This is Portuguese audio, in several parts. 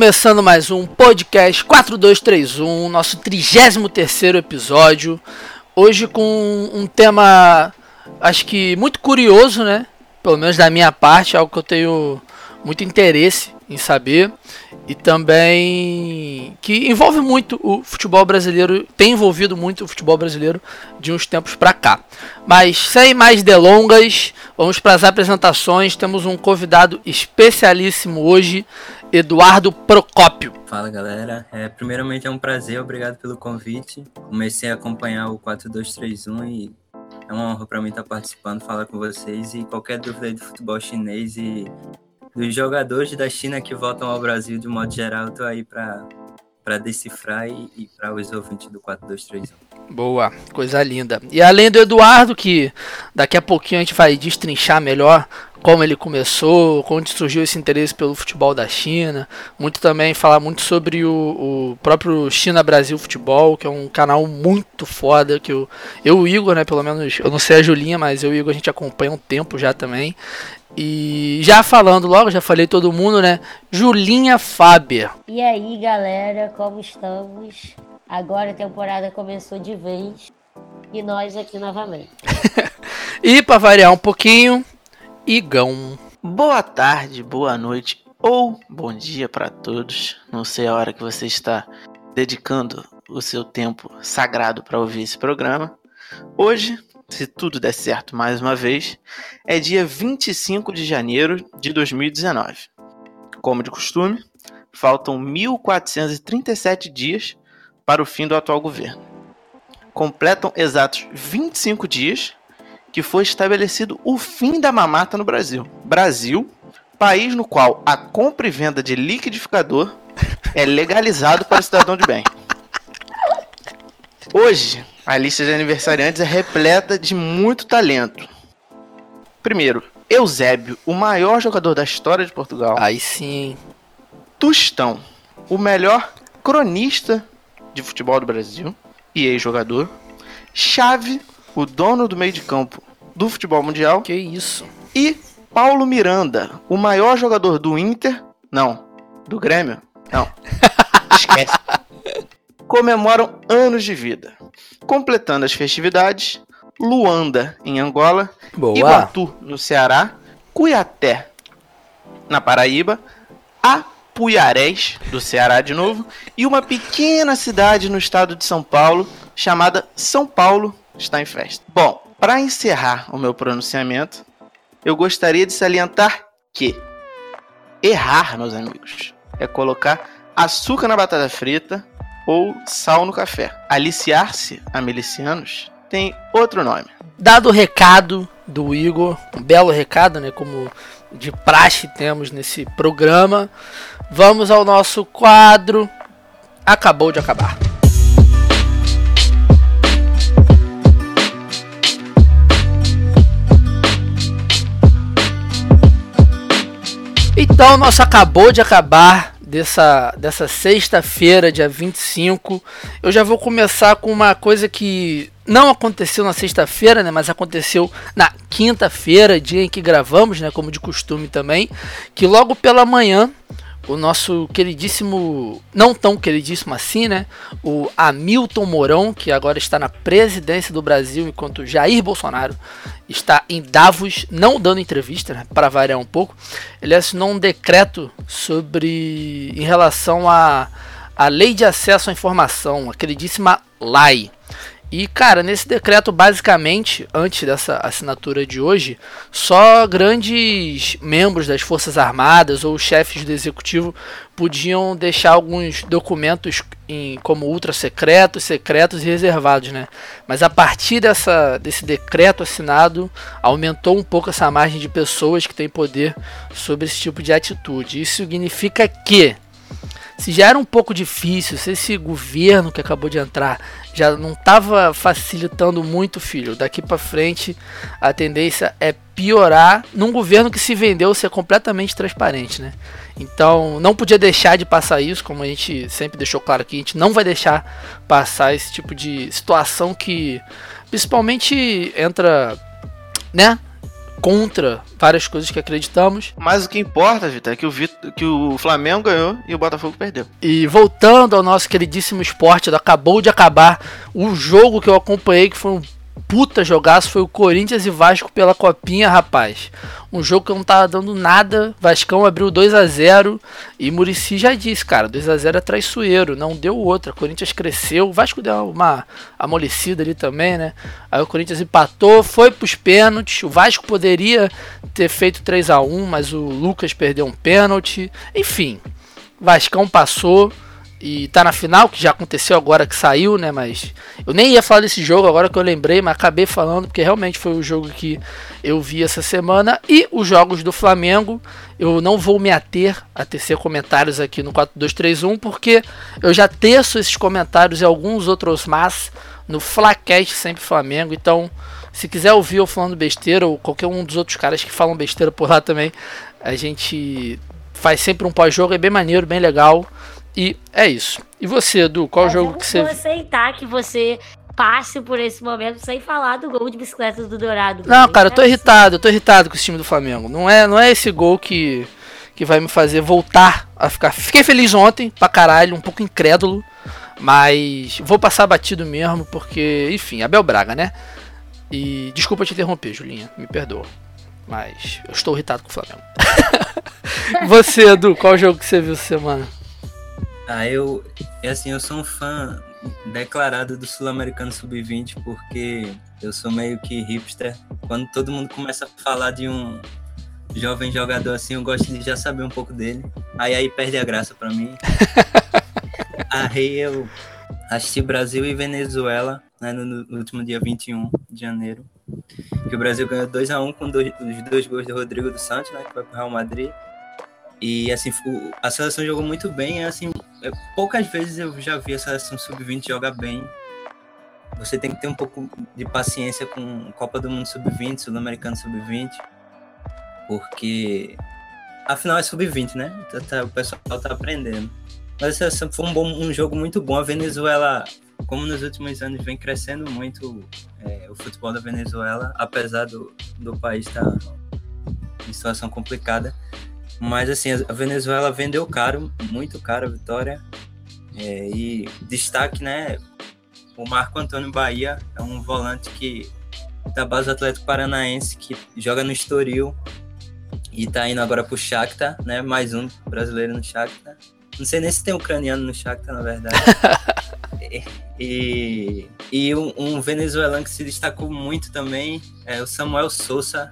começando mais um podcast 4231, nosso 33 episódio. Hoje com um tema, acho que muito curioso, né? Pelo menos da minha parte, algo que eu tenho muito interesse em saber e também que envolve muito o futebol brasileiro, tem envolvido muito o futebol brasileiro de uns tempos para cá. Mas sem mais delongas, vamos para as apresentações. Temos um convidado especialíssimo hoje, Eduardo Procópio. Fala galera, é, primeiramente é um prazer, obrigado pelo convite. Comecei a acompanhar o 4231 e é uma honra para mim estar participando, falar com vocês e qualquer dúvida aí do futebol chinês e dos jogadores da China que voltam ao Brasil de modo geral, tô aí para para decifrar e, e para os ouvintes do 4231. Boa, coisa linda. E além do Eduardo, que daqui a pouquinho a gente vai destrinchar melhor como ele começou, onde surgiu esse interesse pelo futebol da China, muito também falar muito sobre o, o próprio China Brasil Futebol, que é um canal muito foda, que eu, eu o Igor, né, pelo menos, eu não sei a Julinha, mas eu e o Igor a gente acompanha um tempo já também. E já falando logo, já falei todo mundo, né? Julinha Faber. E aí, galera, como estamos? Agora a temporada começou de vez e nós aqui novamente. e para variar um pouquinho, Igão. Boa tarde, boa noite ou bom dia para todos. Não sei a hora que você está dedicando o seu tempo sagrado para ouvir esse programa. Hoje se tudo der certo mais uma vez, é dia 25 de janeiro de 2019. Como de costume, faltam 1437 dias para o fim do atual governo. Completam exatos 25 dias que foi estabelecido o fim da mamata no Brasil. Brasil, país no qual a compra e venda de liquidificador é legalizado para o cidadão de bem. Hoje, a lista de aniversariantes é repleta de muito talento. Primeiro, Eusébio, o maior jogador da história de Portugal. Aí sim. Tustão, o melhor cronista de futebol do Brasil e ex-jogador. Chave, o dono do meio de campo do futebol mundial. Que isso. E Paulo Miranda, o maior jogador do Inter. Não, do Grêmio. Não. Esquece comemoram anos de vida. Completando as festividades, Luanda, em Angola, Boa. Iguatu, no Ceará, Cuiaté, na Paraíba, Apuiarés, do Ceará de novo, e uma pequena cidade no estado de São Paulo, chamada São Paulo, está em festa. Bom, para encerrar o meu pronunciamento, eu gostaria de salientar que errar, meus amigos, é colocar açúcar na batata frita, ou sal no café. Aliciar-se a milicianos tem outro nome. Dado o recado do Igor, um belo recado, né, como de praxe temos nesse programa, vamos ao nosso quadro Acabou de acabar. Então, nosso acabou de acabar dessa, dessa sexta-feira, dia 25. Eu já vou começar com uma coisa que não aconteceu na sexta-feira, né, mas aconteceu na quinta-feira, dia em que gravamos, né, como de costume também, que logo pela manhã o nosso queridíssimo, não tão queridíssimo assim, né? O Hamilton Mourão, que agora está na presidência do Brasil, enquanto Jair Bolsonaro está em Davos, não dando entrevista, né, para variar um pouco. Ele assinou um decreto sobre, em relação à a, a lei de acesso à informação, a queridíssima LAI. E, cara, nesse decreto, basicamente, antes dessa assinatura de hoje, só grandes membros das Forças Armadas ou chefes do executivo podiam deixar alguns documentos em, como ultra secretos, secretos e reservados, né? Mas a partir dessa, desse decreto assinado, aumentou um pouco essa margem de pessoas que têm poder sobre esse tipo de atitude. Isso significa que se já era um pouco difícil, se esse governo que acabou de entrar já não estava facilitando muito, filho, daqui para frente a tendência é piorar num governo que se vendeu ser completamente transparente, né? Então não podia deixar de passar isso, como a gente sempre deixou claro que a gente não vai deixar passar esse tipo de situação que principalmente entra, né? Contra várias coisas que acreditamos. Mas o que importa, Vitor, é que o, Vitor, que o Flamengo ganhou e o Botafogo perdeu. E voltando ao nosso queridíssimo esporte, acabou de acabar o jogo que eu acompanhei, que foi um puta jogaço foi o Corinthians e Vasco pela copinha, rapaz. Um jogo que não tava dando nada. Vascão abriu 2 a 0 e Murici já disse, cara, 2 a 0 é traiçoeiro, não deu outra. Corinthians cresceu, Vasco deu uma amolecida ali também, né? Aí o Corinthians empatou, foi pros pênaltis. O Vasco poderia ter feito 3 a 1, mas o Lucas perdeu um pênalti. Enfim, Vascão passou e tá na final, que já aconteceu agora que saiu, né? Mas eu nem ia falar desse jogo agora que eu lembrei, mas acabei falando porque realmente foi o jogo que eu vi essa semana. E os jogos do Flamengo, eu não vou me ater a tecer comentários aqui no 4231, porque eu já teço esses comentários e alguns outros mas no Flacast Sempre Flamengo. Então, se quiser ouvir eu falando besteira, ou qualquer um dos outros caras que falam besteira por lá também, a gente faz sempre um pós-jogo, é bem maneiro, bem legal. E é isso. E você, Edu, qual Mas jogo que você. Eu vou aceitar que você passe por esse momento sem falar do gol de bicicleta do Dourado. Não, cara, eu tô irritado, eu tô irritado com esse time do Flamengo. Não é, não é esse gol que, que vai me fazer voltar a ficar. Fiquei feliz ontem, pra caralho, um pouco incrédulo. Mas vou passar batido mesmo, porque, enfim, Abel Braga, né? E desculpa te interromper, Julinha, me perdoa. Mas eu estou irritado com o Flamengo. você, Edu, qual jogo que você viu essa semana? Ah, eu. É assim, eu sou um fã declarado do Sul-Americano Sub-20 porque eu sou meio que hipster. Quando todo mundo começa a falar de um jovem jogador assim, eu gosto de já saber um pouco dele. Aí aí perde a graça para mim. aí eu assisti Brasil e Venezuela né, no, no, último dia 21 de janeiro. Que o Brasil ganhou 2 a 1 com dois, os dois gols do Rodrigo dos Santos, né, que foi pro Real Madrid. E assim, a seleção jogou muito bem, assim, poucas vezes eu já vi a seleção sub-20 jogar bem. Você tem que ter um pouco de paciência com Copa do Mundo sub-20, Sul-Americano sub-20, porque afinal é sub-20, né? Então, tá, o pessoal tá aprendendo. Mas a seleção foi um, bom, um jogo muito bom. A Venezuela, como nos últimos anos, vem crescendo muito é, o futebol da Venezuela, apesar do, do país estar tá em situação complicada. Mas assim, a Venezuela vendeu caro, muito caro a vitória. É, e destaque, né? O Marco Antônio Bahia é um volante que da base do Atlético Paranaense que joga no Estoril e tá indo agora pro Shakhtar, né? Mais um brasileiro no Shakhtar. Não sei nem se tem ucraniano no Shakhtar, na verdade. e, e um, um, venezuelano que se destacou muito também é o Samuel Sousa,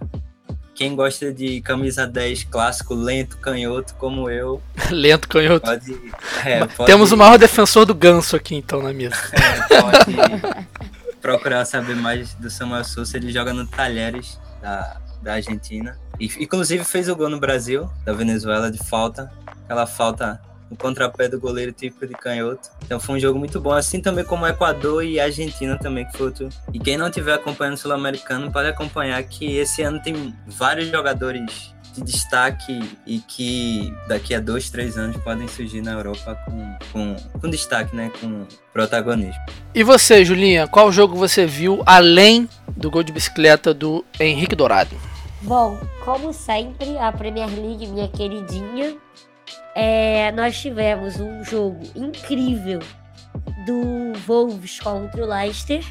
quem gosta de camisa 10 clássico, lento, canhoto, como eu. lento, canhoto. Pode, é, pode... Temos o maior defensor do ganso aqui, então, na mesa. É, pode procurar saber mais do Samuel Souza. Ele joga no Talheres da, da Argentina. E, inclusive fez o gol no Brasil, da Venezuela, de falta. Aquela falta no contrapé do goleiro típico de canhoto. Então foi um jogo muito bom, assim também como Equador e Argentina também, que foi outro. E quem não estiver acompanhando o Sul-Americano pode acompanhar que esse ano tem vários jogadores de destaque e que daqui a dois, três anos podem surgir na Europa com, com, com destaque, né? Com protagonismo. E você, Julinha, qual jogo você viu além do gol de bicicleta do Henrique Dourado? Bom, como sempre, a Premier League, minha queridinha, é, nós tivemos um jogo incrível do Wolves contra o Leicester,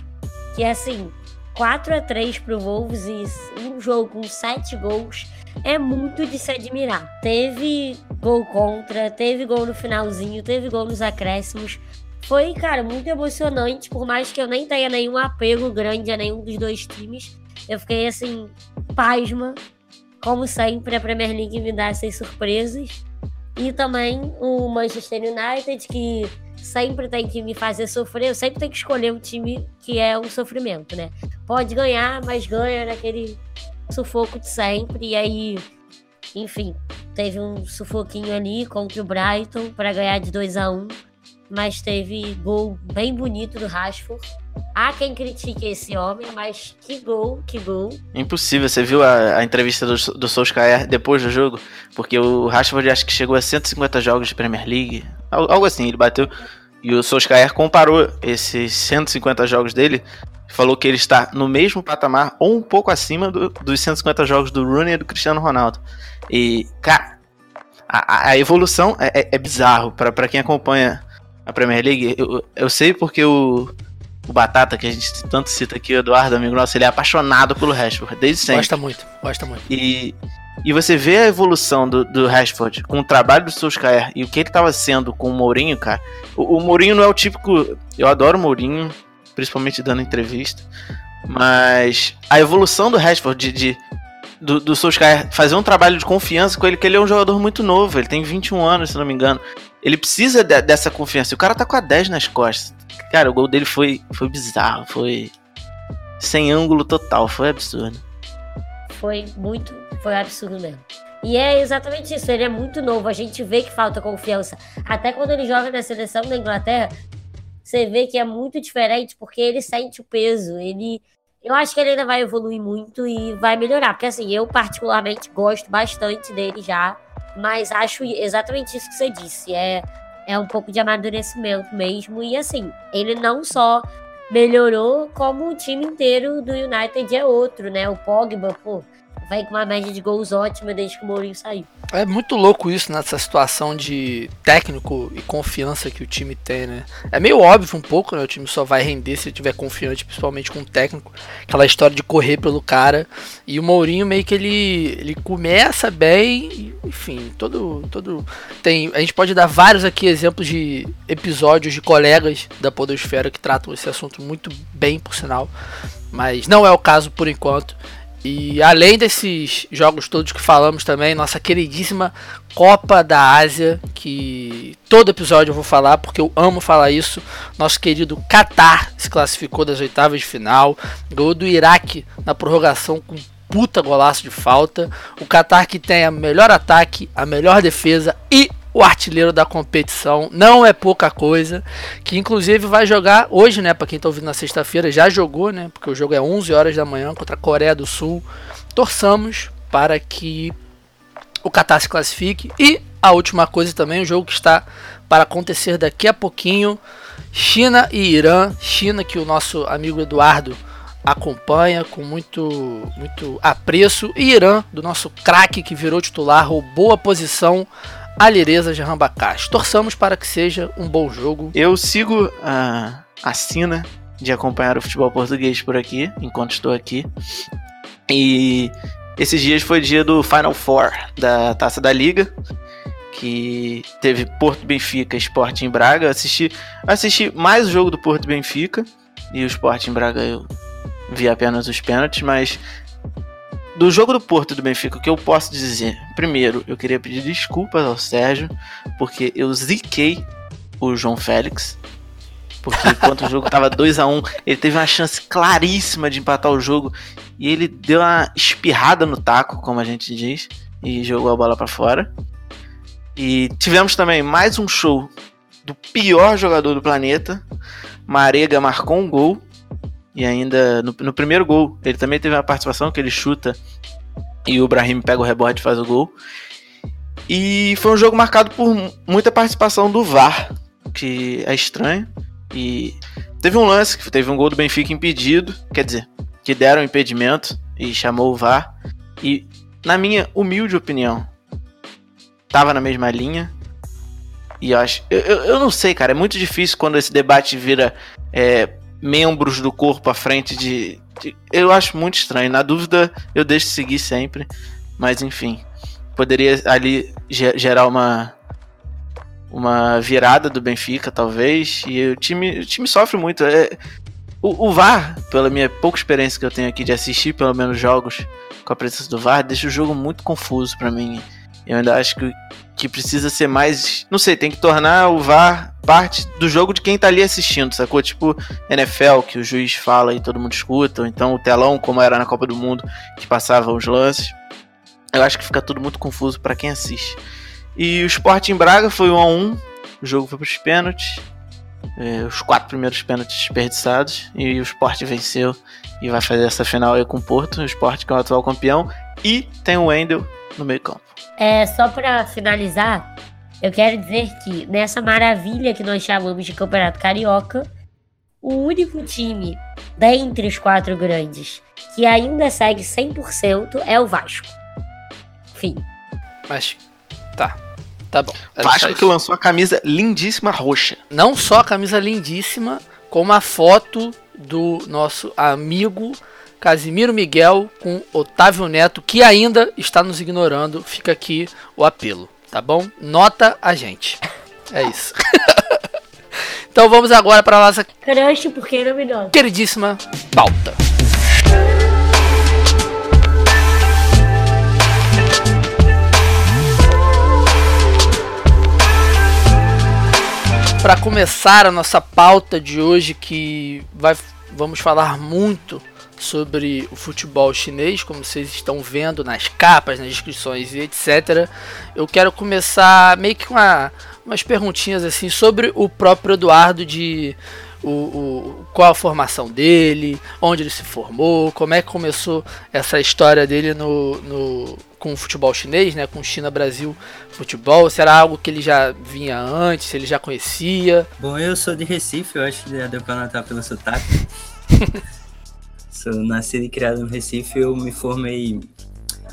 que é assim, 4 a 3 pro Wolves e um jogo com 7 gols é muito de se admirar. Teve gol contra, teve gol no finalzinho, teve gol nos acréscimos. Foi, cara, muito emocionante, por mais que eu nem tenha nenhum apego grande a nenhum dos dois times. Eu fiquei assim, pasma. Como sempre, a Premier League me dá essas surpresas. E também o Manchester United, que sempre tem que me fazer sofrer, eu sempre tenho que escolher um time que é um sofrimento, né? Pode ganhar, mas ganha naquele sufoco de sempre. E aí, enfim, teve um sufoquinho ali contra o Brighton para ganhar de 2 a 1 mas teve gol bem bonito do Rashford. Há quem critique esse homem, mas que gol, que gol. Impossível, você viu a, a entrevista do, do Solskjaer depois do jogo? Porque o Rashford acho que chegou a 150 jogos de Premier League, algo assim, ele bateu. E o Solskjaer comparou esses 150 jogos dele falou que ele está no mesmo patamar ou um pouco acima do, dos 150 jogos do Rooney e do Cristiano Ronaldo. E, cara, a, a evolução é, é, é bizarro para quem acompanha a Premier League. Eu, eu sei porque o, o Batata, que a gente tanto cita aqui, o Eduardo, amigo nosso, ele é apaixonado pelo Rashford, desde sempre. Gosta muito, gosta muito. E, e você vê a evolução do, do Rashford com o trabalho do Solskjaer e o que ele estava sendo com o Mourinho, cara. O, o Mourinho não é o típico. Eu adoro o Mourinho, principalmente dando entrevista. Mas a evolução do Rashford de, de do, do Solskjaer fazer um trabalho de confiança com ele, que ele é um jogador muito novo, ele tem 21 anos, se não me engano. Ele precisa de, dessa confiança. O cara tá com a 10 nas costas. Cara, o gol dele foi, foi bizarro, foi sem ângulo total, foi absurdo. Foi muito, foi absurdo mesmo. E é exatamente isso, ele é muito novo, a gente vê que falta confiança. Até quando ele joga na seleção da Inglaterra, você vê que é muito diferente, porque ele sente o peso, ele... Eu acho que ele ainda vai evoluir muito e vai melhorar, porque assim, eu particularmente gosto bastante dele já, mas acho exatamente isso que você disse, é é um pouco de amadurecimento mesmo. E assim, ele não só melhorou, como o time inteiro do United é outro, né? O Pogba, pô, vai com uma média de gols ótima desde que o Mourinho saiu. É muito louco isso nessa situação de técnico e confiança que o time tem, né? É meio óbvio um pouco, né? O time só vai render se tiver confiante, principalmente com o técnico. Aquela história de correr pelo cara. E o Mourinho meio que ele, ele começa bem, enfim, todo todo tem, a gente pode dar vários aqui exemplos de episódios de colegas da podosfera que tratam esse assunto muito bem, por sinal. Mas não é o caso por enquanto. E além desses jogos todos que falamos também, nossa queridíssima Copa da Ásia, que todo episódio eu vou falar porque eu amo falar isso. Nosso querido Qatar se classificou das oitavas de final, ganhou do Iraque na prorrogação com puta golaço de falta. O Qatar que tem a melhor ataque, a melhor defesa e o artilheiro da competição. Não é pouca coisa. Que inclusive vai jogar hoje, né? Para quem tá ouvindo na sexta-feira, já jogou, né? Porque o jogo é 11 horas da manhã contra a Coreia do Sul. Torçamos para que o Qatar se classifique. E a última coisa também, o jogo que está para acontecer daqui a pouquinho. China e Irã. China que o nosso amigo Eduardo acompanha com muito, muito apreço. E Irã, do nosso craque que virou titular, roubou a posição Alireza de Rambacás. Torçamos para que seja um bom jogo. Eu sigo a, a sina de acompanhar o futebol português por aqui, enquanto estou aqui. E esses dias foi dia do Final Four da Taça da Liga, que teve Porto Benfica e Sporting Braga. Assisti, assisti mais o jogo do Porto Benfica e o Sporting Braga eu vi apenas os pênaltis, mas do jogo do Porto do Benfica, o que eu posso dizer? Primeiro, eu queria pedir desculpas ao Sérgio, porque eu ziquei o João Félix. Porque enquanto o jogo tava 2 a 1 um, ele teve uma chance claríssima de empatar o jogo e ele deu uma espirrada no taco, como a gente diz, e jogou a bola para fora. E tivemos também mais um show do pior jogador do planeta. Marega marcou um gol e ainda no, no, primeiro gol, ele também teve uma participação que ele chuta e o Brahim pega o rebote e faz o gol. E foi um jogo marcado por muita participação do VAR, que é estranho. E teve um lance que teve um gol do Benfica impedido, quer dizer, que deram impedimento e chamou o VAR. E na minha humilde opinião, tava na mesma linha. E eu acho. Eu, eu, eu não sei, cara. É muito difícil quando esse debate vira é, membros do corpo à frente de, de, Eu acho muito estranho. Na dúvida, eu deixo seguir sempre. Mas enfim. Poderia ali gerar uma. Uma virada do Benfica, talvez. E o time, o time sofre muito. É, o, o VAR, pela minha pouca experiência que eu tenho aqui de assistir, pelo menos jogos com a presença do VAR, deixa o jogo muito confuso para mim. Eu ainda acho que que precisa ser mais. Não sei, tem que tornar o VAR parte do jogo de quem tá ali assistindo, sacou? Tipo NFL, que o juiz fala e todo mundo escuta, ou então o telão, como era na Copa do Mundo, que passava os lances. Eu acho que fica tudo muito confuso para quem assiste. E o Sport em Braga foi 1 a 1 o jogo foi pros pênaltis. É, os quatro primeiros pênaltis desperdiçados. E o Sport venceu e vai fazer essa final aí com o Porto. O Sport que é o atual campeão. E tem o Wendel no meio campo. É, só para finalizar, eu quero dizer que nessa maravilha que nós chamamos de Campeonato Carioca, o único time dentre os quatro grandes que ainda segue 100% é o Vasco. Fim. Mas, tá. Tá bom. Só Vasco que lançou a camisa lindíssima roxa. Não só a camisa lindíssima, como a foto do nosso amigo Casimiro Miguel com Otávio Neto, que ainda está nos ignorando. Fica aqui o apelo, tá bom? Nota a gente. É isso. então vamos agora para a nossa Crush, por que não me nota? queridíssima pauta. Para começar a nossa pauta de hoje, que vai, vamos falar muito sobre o futebol chinês, como vocês estão vendo nas capas, nas descrições e etc. Eu quero começar meio que com uma, umas perguntinhas assim sobre o próprio Eduardo de o, o- qual a formação dele, onde ele se formou, como é que começou essa história dele no, no- com o futebol chinês, né, com China Brasil futebol, se era algo que ele já vinha antes, ele já conhecia. Bom, eu sou de Recife, eu acho que já deu pra notar pelo sotaque. sou nascido e criado no Recife, eu me formei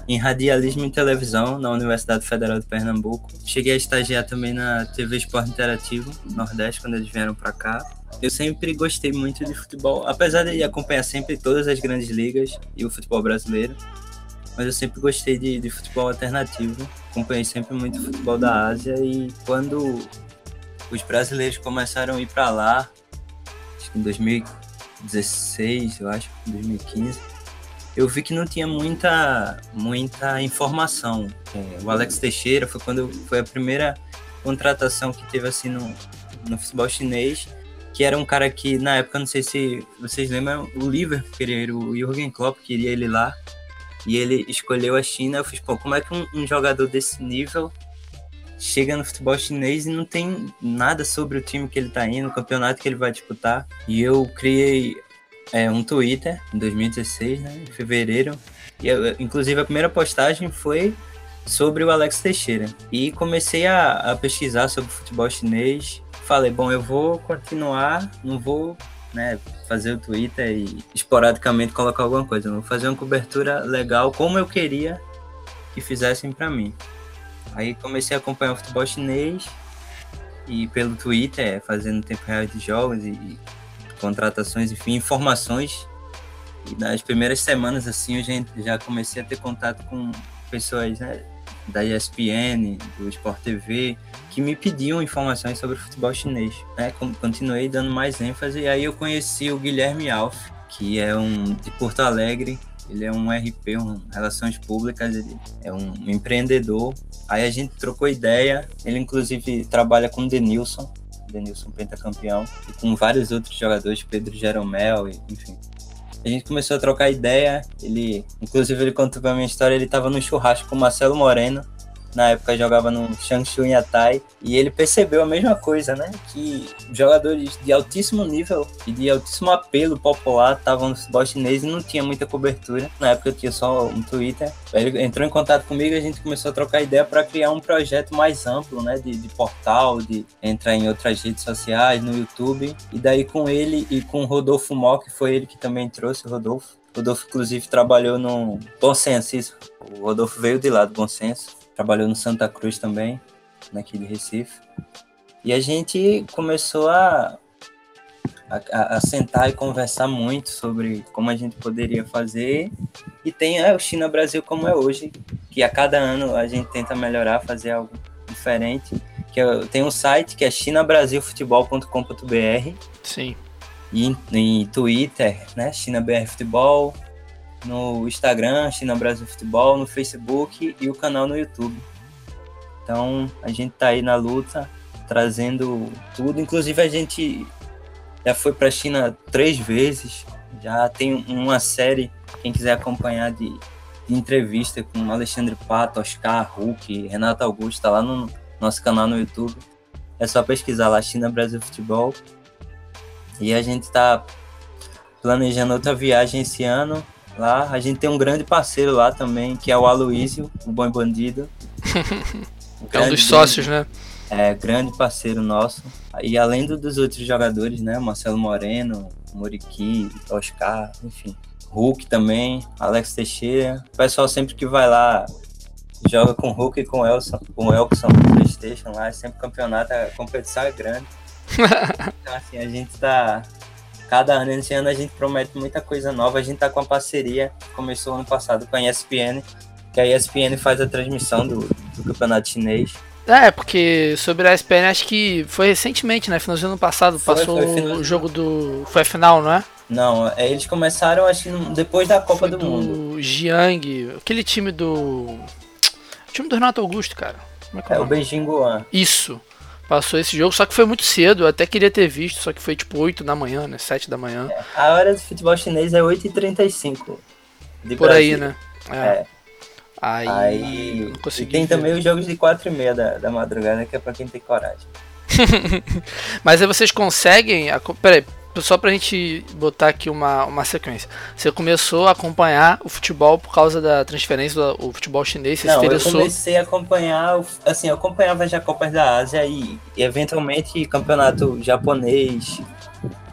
em radialismo e televisão na Universidade Federal de Pernambuco. Cheguei a estagiar também na TV Esporte Interativo Nordeste quando eles vieram pra cá. Eu sempre gostei muito de futebol, apesar de acompanhar sempre todas as grandes ligas e o futebol brasileiro. Mas eu sempre gostei de, de futebol alternativo. Acompanhei sempre muito futebol da Ásia e quando os brasileiros começaram a ir para lá, acho que em 2016, eu acho, 2015, eu vi que não tinha muita, muita informação. É, o Alex Teixeira foi quando foi a primeira contratação que teve assim no, no futebol chinês, que era um cara que na época, não sei se vocês lembram, o Liverpool queria, o Jürgen Klopp queria ele lá, e ele escolheu a China. Eu fiz, pô, como é que um, um jogador desse nível chega no futebol chinês e não tem nada sobre o time que ele tá indo, o campeonato que ele vai disputar. E eu criei é, um Twitter em 2016, né, em fevereiro. E eu- inclusive a primeira postagem foi sobre o Alex Teixeira. E comecei a, a pesquisar sobre futebol chinês. Falei, bom, eu vou continuar, não vou né, fazer o Twitter e esporadicamente colocar alguma coisa. Vou fazer uma cobertura legal como eu queria que fizessem para mim. Aí comecei a acompanhar o futebol chinês e pelo Twitter, fazendo tempo real de jogos e, e contratações, enfim, informações. E nas primeiras semanas, assim, eu já, já comecei a ter contato com pessoas né, da ESPN, do Sport TV, que me pediam informações sobre o futebol chinês. Né? Continuei dando mais ênfase e aí eu conheci o Guilherme Alf, que é um de Porto Alegre. Ele é um RP, um Relações Públicas, ele é um empreendedor. Aí a gente trocou ideia. Ele, inclusive, trabalha com o Denilson, Denilson pentacampeão, e com vários outros jogadores, Pedro Jeromel, enfim. A gente começou a trocar ideia. Ele, inclusive, ele contou pra minha história. Ele tava no churrasco com o Marcelo Moreno. Na época jogava no Changshu Yatai. E ele percebeu a mesma coisa, né? Que jogadores de altíssimo nível e de altíssimo apelo popular estavam no futebol chinês e não tinha muita cobertura. Na época eu tinha só um Twitter. Ele entrou em contato comigo e a gente começou a trocar ideia para criar um projeto mais amplo, né? De, de portal, de entrar em outras redes sociais, no YouTube. E daí com ele e com o Rodolfo Mó, que foi ele que também trouxe o Rodolfo. O Rodolfo, inclusive, trabalhou no Bom Senso, isso. O Rodolfo veio de lá do Bom Senso. Trabalhou no Santa Cruz também, aqui de Recife. E a gente começou a, a, a sentar e conversar muito sobre como a gente poderia fazer. E tem é, o China Brasil como é hoje, que a cada ano a gente tenta melhorar, fazer algo diferente. Que é- tem um site que é chinabrasilfutebol.com.br Sim. e em Twitter, né, China BR Futebol, no Instagram, China Brasil Futebol, no Facebook e o canal no YouTube. Então a gente tá aí na luta, trazendo tudo. Inclusive a gente já foi para a China três vezes, já tem uma série, quem quiser acompanhar de, de entrevista com Alexandre Pato, Oscar, Hulk, Renato Augusto, tá lá no nosso canal no YouTube. É só pesquisar lá China Brasil Futebol. E a gente está planejando outra viagem esse ano lá. A gente tem um grande parceiro lá também, que é o Aloísio, o Bom Bandido. O É um dos sócios, né? é grande parceiro nosso. E além do, dos outros jogadores, né? Marcelo Moreno, Muriqui, Oscar, enfim. Hulk também, Alex Teixeira. O pessoal sempre que vai lá joga com Hulk e com o Elson, com o Elson no Playstation lá, é sempre campeonato, a competição é grande. então assim, a gente tá. Cada ano, esse ano a gente promete muita coisa nova. A gente tá com a parceria, começou ano passado com a ESPN, que a ESPN faz a transmissão do, do campeonato chinês. É, porque sobre a ESPN acho que foi recentemente, né? Finalzinho do ano passado, foi, passou foi o jogo do. Foi a final, não é? Não, é, eles começaram, acho que depois da Copa do, do Mundo. Jiang, aquele time do. O time do Renato Augusto, cara. Como é, que é, é o Beijing Guan. Isso. Passou esse jogo, só que foi muito cedo, eu até queria ter visto, só que foi tipo 8 da manhã, né? 7 da manhã. É, a hora do futebol chinês é 8h35. Por Brasil. aí, né? É. é. Aí, Aí e tem ver. também os jogos de 4 e meia da, da madrugada, que é pra quem tem coragem. Mas aí vocês conseguem. Peraí, só pra gente botar aqui uma, uma sequência. Você começou a acompanhar o futebol por causa da transferência do futebol chinês? Você Não, se interessou? eu comecei a acompanhar, assim, eu acompanhava já Copas da Ásia e, e eventualmente campeonato japonês,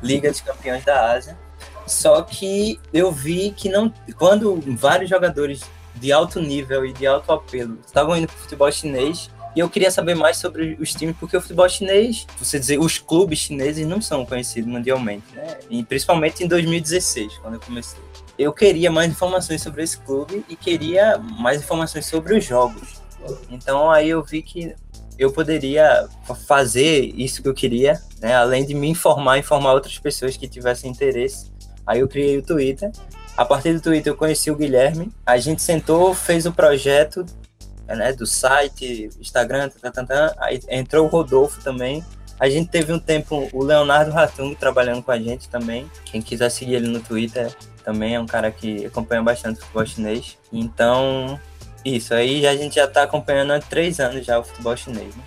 Liga de Campeões da Ásia. Só que eu vi que não, quando vários jogadores de alto nível e de alto apelo estavam indo para o futebol chinês, e eu queria saber mais sobre os times, porque o futebol chinês, você dizer, os clubes chineses não são conhecidos mundialmente, né? E principalmente em 2016, quando eu comecei. Eu queria mais informações sobre esse clube e queria mais informações sobre os jogos. Então aí eu vi que eu poderia fazer isso que eu queria, né? Além de me informar, informar outras pessoas que tivessem interesse. Aí eu criei o Twitter. A partir do Twitter eu conheci o Guilherme. A gente sentou, fez o projeto né, do site, Instagram, tá, tá, tá, aí entrou o Rodolfo também. A gente teve um tempo o Leonardo Ratung trabalhando com a gente também. Quem quiser seguir ele no Twitter também é um cara que acompanha bastante o futebol chinês. Então, isso aí a gente já está acompanhando há três anos já o futebol chinês. Né?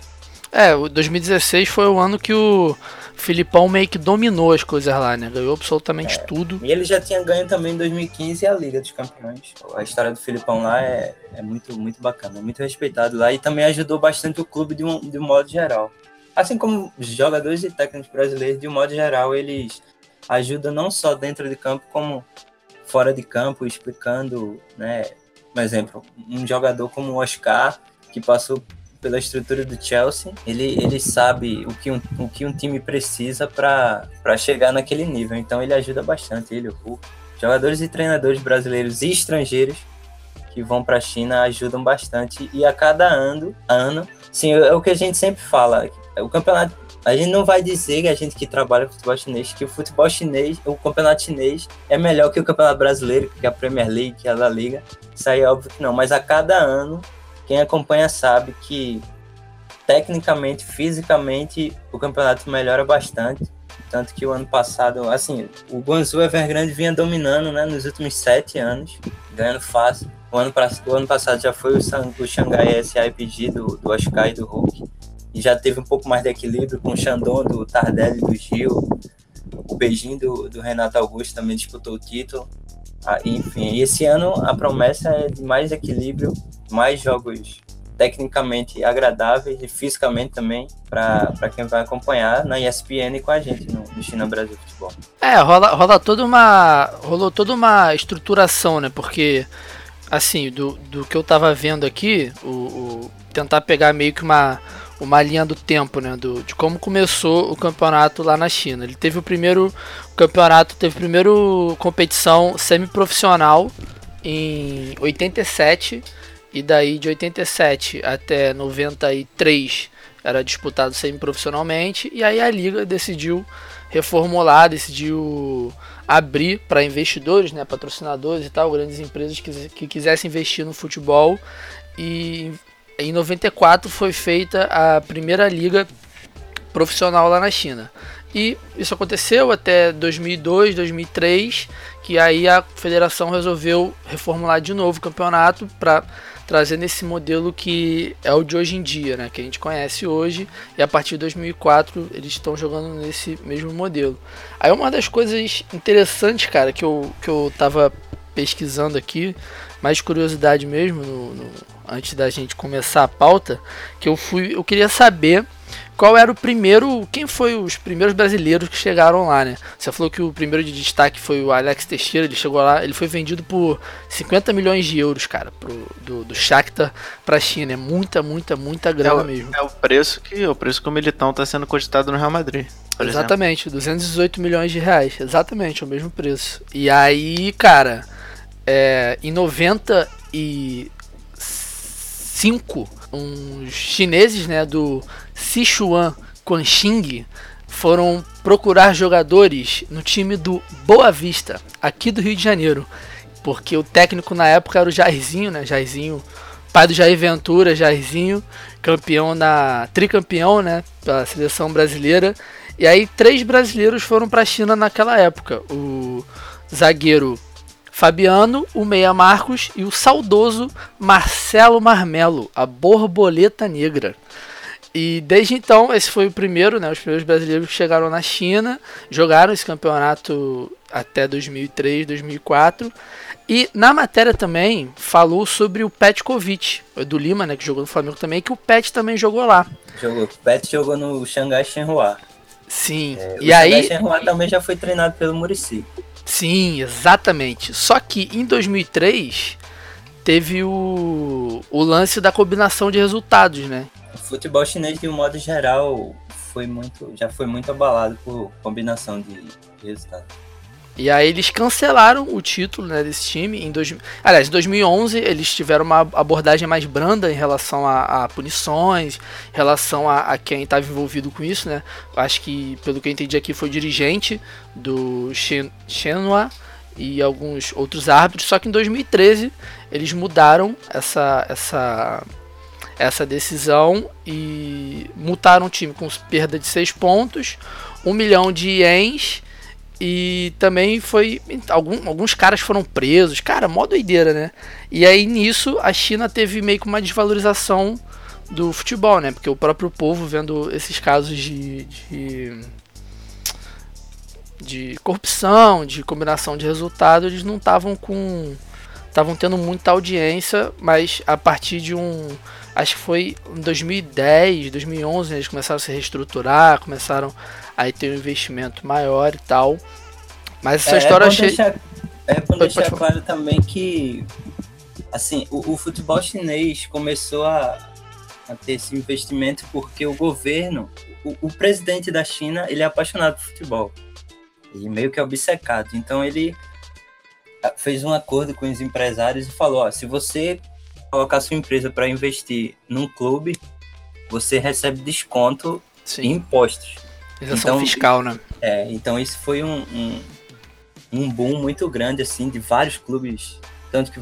É, o 2016 foi o ano que o Filipão meio que dominou as coisas lá, né? Ganhou absolutamente é. tudo. E ele já tinha ganho também em 2015 a Liga dos Campeões. A história do Filipão lá é, é muito, muito bacana, muito respeitado lá e também ajudou bastante o clube de um, de um modo geral. Assim como os jogadores e técnicos brasileiros, de um modo geral, eles ajudam não só dentro de campo, como fora de campo, explicando, né? Por exemplo, um jogador como o Oscar, que passou pela estrutura do Chelsea, ele, ele sabe o que um, o que um time precisa para chegar naquele nível. Então ele ajuda bastante, ele, o. Jogadores e treinadores brasileiros e estrangeiros que vão para a China ajudam bastante e a cada ano, ano, sim, é o que a gente sempre fala. O campeonato, a gente não vai dizer a gente que trabalha com futebol chinês que o futebol chinês, o campeonato chinês é melhor que o campeonato brasileiro, que a Premier League, que a La Liga. Isso aí é óbvio que não, mas a cada ano quem acompanha sabe que tecnicamente, fisicamente, o campeonato melhora bastante. Tanto que o ano passado, assim, o Guangzhou Evergrande vinha dominando, né, nos últimos sete anos, ganhando fácil. O ano, o ano passado já foi o, o Xangai SIPG do, do Oscar e do Hulk. E já teve um pouco mais de equilíbrio com o Xandon do Tardelli do Gil. O Beijing do, do Renato Augusto também disputou o título. Ah, enfim, esse ano a promessa é de mais equilíbrio, mais jogos tecnicamente agradáveis e fisicamente também para quem vai acompanhar na ESPN com a gente no, no China Brasil Futebol. É, rola, rola toda uma rolou toda uma estruturação, né? Porque assim, do, do que eu tava vendo aqui, o, o tentar pegar meio que uma uma linha do tempo, né, do, de como começou o campeonato lá na China. Ele teve o primeiro o campeonato, teve a primeira competição semi-profissional em 87 e daí de 87 até 93 era disputado semi-profissionalmente e aí a liga decidiu reformular, decidiu abrir para investidores, né, patrocinadores e tal, grandes empresas que, que quisessem investir no futebol e em 94 foi feita a primeira liga profissional lá na China. E isso aconteceu até 2002, 2003, que aí a federação resolveu reformular de novo o campeonato para trazer nesse modelo que é o de hoje em dia, né, que a gente conhece hoje, e a partir de 2004 eles estão jogando nesse mesmo modelo. Aí uma das coisas interessantes, cara, que eu, que eu tava pesquisando aqui, mais curiosidade mesmo no, no antes da gente começar a pauta, que eu fui, eu queria saber qual era o primeiro, quem foi os primeiros brasileiros que chegaram lá, né? Você falou que o primeiro de destaque foi o Alex Teixeira, ele chegou lá, ele foi vendido por 50 milhões de euros, cara, pro, do, do Shakhtar pra China, é muita, muita, muita grana é o, mesmo. É o preço que o preço que o Militão tá sendo cogitado no Real Madrid. Exatamente, exemplo. 218 milhões de reais, exatamente, é o mesmo preço. E aí, cara, é, em 95, uns chineses, né, do Sichuan Quanxing foram procurar jogadores no time do Boa Vista, aqui do Rio de Janeiro. Porque o técnico na época era o Jairzinho, né? Jairzinho, pai do Jair Ventura, Jairzinho, campeão na tricampeão, né, pela seleção brasileira. E aí três brasileiros foram para a China naquela época. O zagueiro Fabiano, o Meia Marcos e o saudoso Marcelo Marmelo, a borboleta negra. E desde então, esse foi o primeiro, né? Os primeiros brasileiros que chegaram na China, jogaram esse campeonato até 2003, 2004. E na matéria também falou sobre o Petkovic, do Lima, né? Que jogou no Flamengo também, que o Pet também jogou lá. Jogou. O Pet jogou no Xangai Shenhua. Sim. É, e o aí. Xangai Shenhua também já foi treinado pelo Murici. Sim, exatamente. Só que em 2003 teve o, o lance da combinação de resultados, né? O futebol chinês, de um modo geral, foi muito, já foi muito abalado por combinação de, resultados. E aí eles cancelaram o título né, desse time. Em dois, aliás, em 2011 eles tiveram uma abordagem mais branda em relação a, a punições, em relação a, a quem estava envolvido com isso. Né? Acho que, pelo que eu entendi aqui, foi dirigente do Shenhua e alguns outros árbitros. Só que em 2013 eles mudaram essa, essa, essa decisão e multaram o time com perda de 6 pontos, 1 milhão de ienes e também foi. Algum, alguns caras foram presos. Cara, mó doideira, né? E aí nisso a China teve meio que uma desvalorização do futebol, né? Porque o próprio povo vendo esses casos de. de, de corrupção, de combinação de resultados, eles não estavam com. Estavam tendo muita audiência, mas a partir de um. Acho que foi em 2010, 2011, né, eles começaram a se reestruturar, começaram aí ter um investimento maior e tal. Mas essa é, história é achei. Deixar, é bom Pode- deixar pode claro também que assim, o, o futebol chinês começou a, a ter esse investimento porque o governo, o, o presidente da China, ele é apaixonado por futebol. E meio que é obcecado. Então ele fez um acordo com os empresários e falou, ó, se você colocar sua empresa para investir num clube, você recebe desconto em Sim, impostos. isenção então- fiscal, né? É, então isso foi um, um, um boom muito grande, assim, de vários clubes, tanto que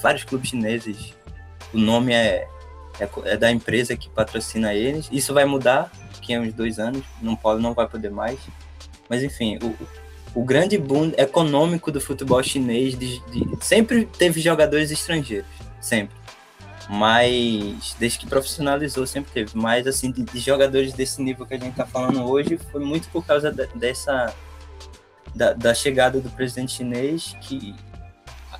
vários clubes chineses, o nome é, é, é da empresa que patrocina eles. Isso vai mudar daqui a uns dois anos, não pode, não vai poder mais. Mas enfim, o, o grande boom econômico do futebol chinês de- de- sempre teve jogadores estrangeiros, sempre. Mas desde que profissionalizou sempre teve. Mas assim, de, de jogadores desse nível que a gente tá falando hoje, foi muito por causa de- dessa da, da chegada do presidente chinês que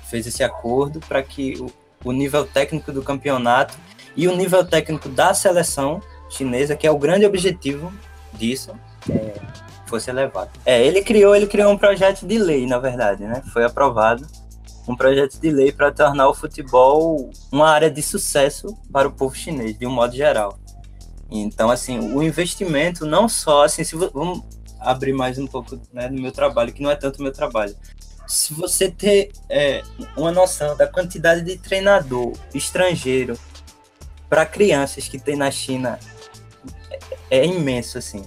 fez esse acordo para que o, o nível técnico do campeonato e o nível técnico da seleção chinesa, que é o grande objetivo disso, é, fosse elevado. É, ele criou, ele criou um projeto de lei, na verdade, né? Foi aprovado um projeto de lei para tornar o futebol uma área de sucesso para o povo chinês, de um modo geral. Então, assim, o investimento não só, assim, se vamos abrir mais um pouco né, do meu trabalho, que não é tanto meu trabalho. Se você ter é, uma noção da quantidade de treinador estrangeiro para crianças que tem na China, é, é imenso, assim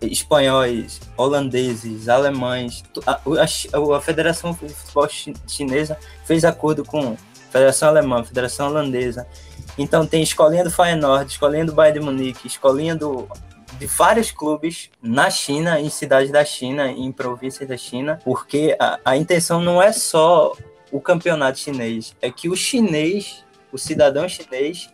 espanhóis, holandeses, alemães, a, a a Federação de Futebol Chi- Chinesa fez acordo com Federação Alemã, Federação Holandesa. Então tem escolinha do Feyenoord, escolinha do Bayern de Munique, escolinha do de vários clubes na China, em cidades da China, em províncias da China, porque a, a intenção não é só o campeonato chinês, é que o chinês, o cidadão chinês,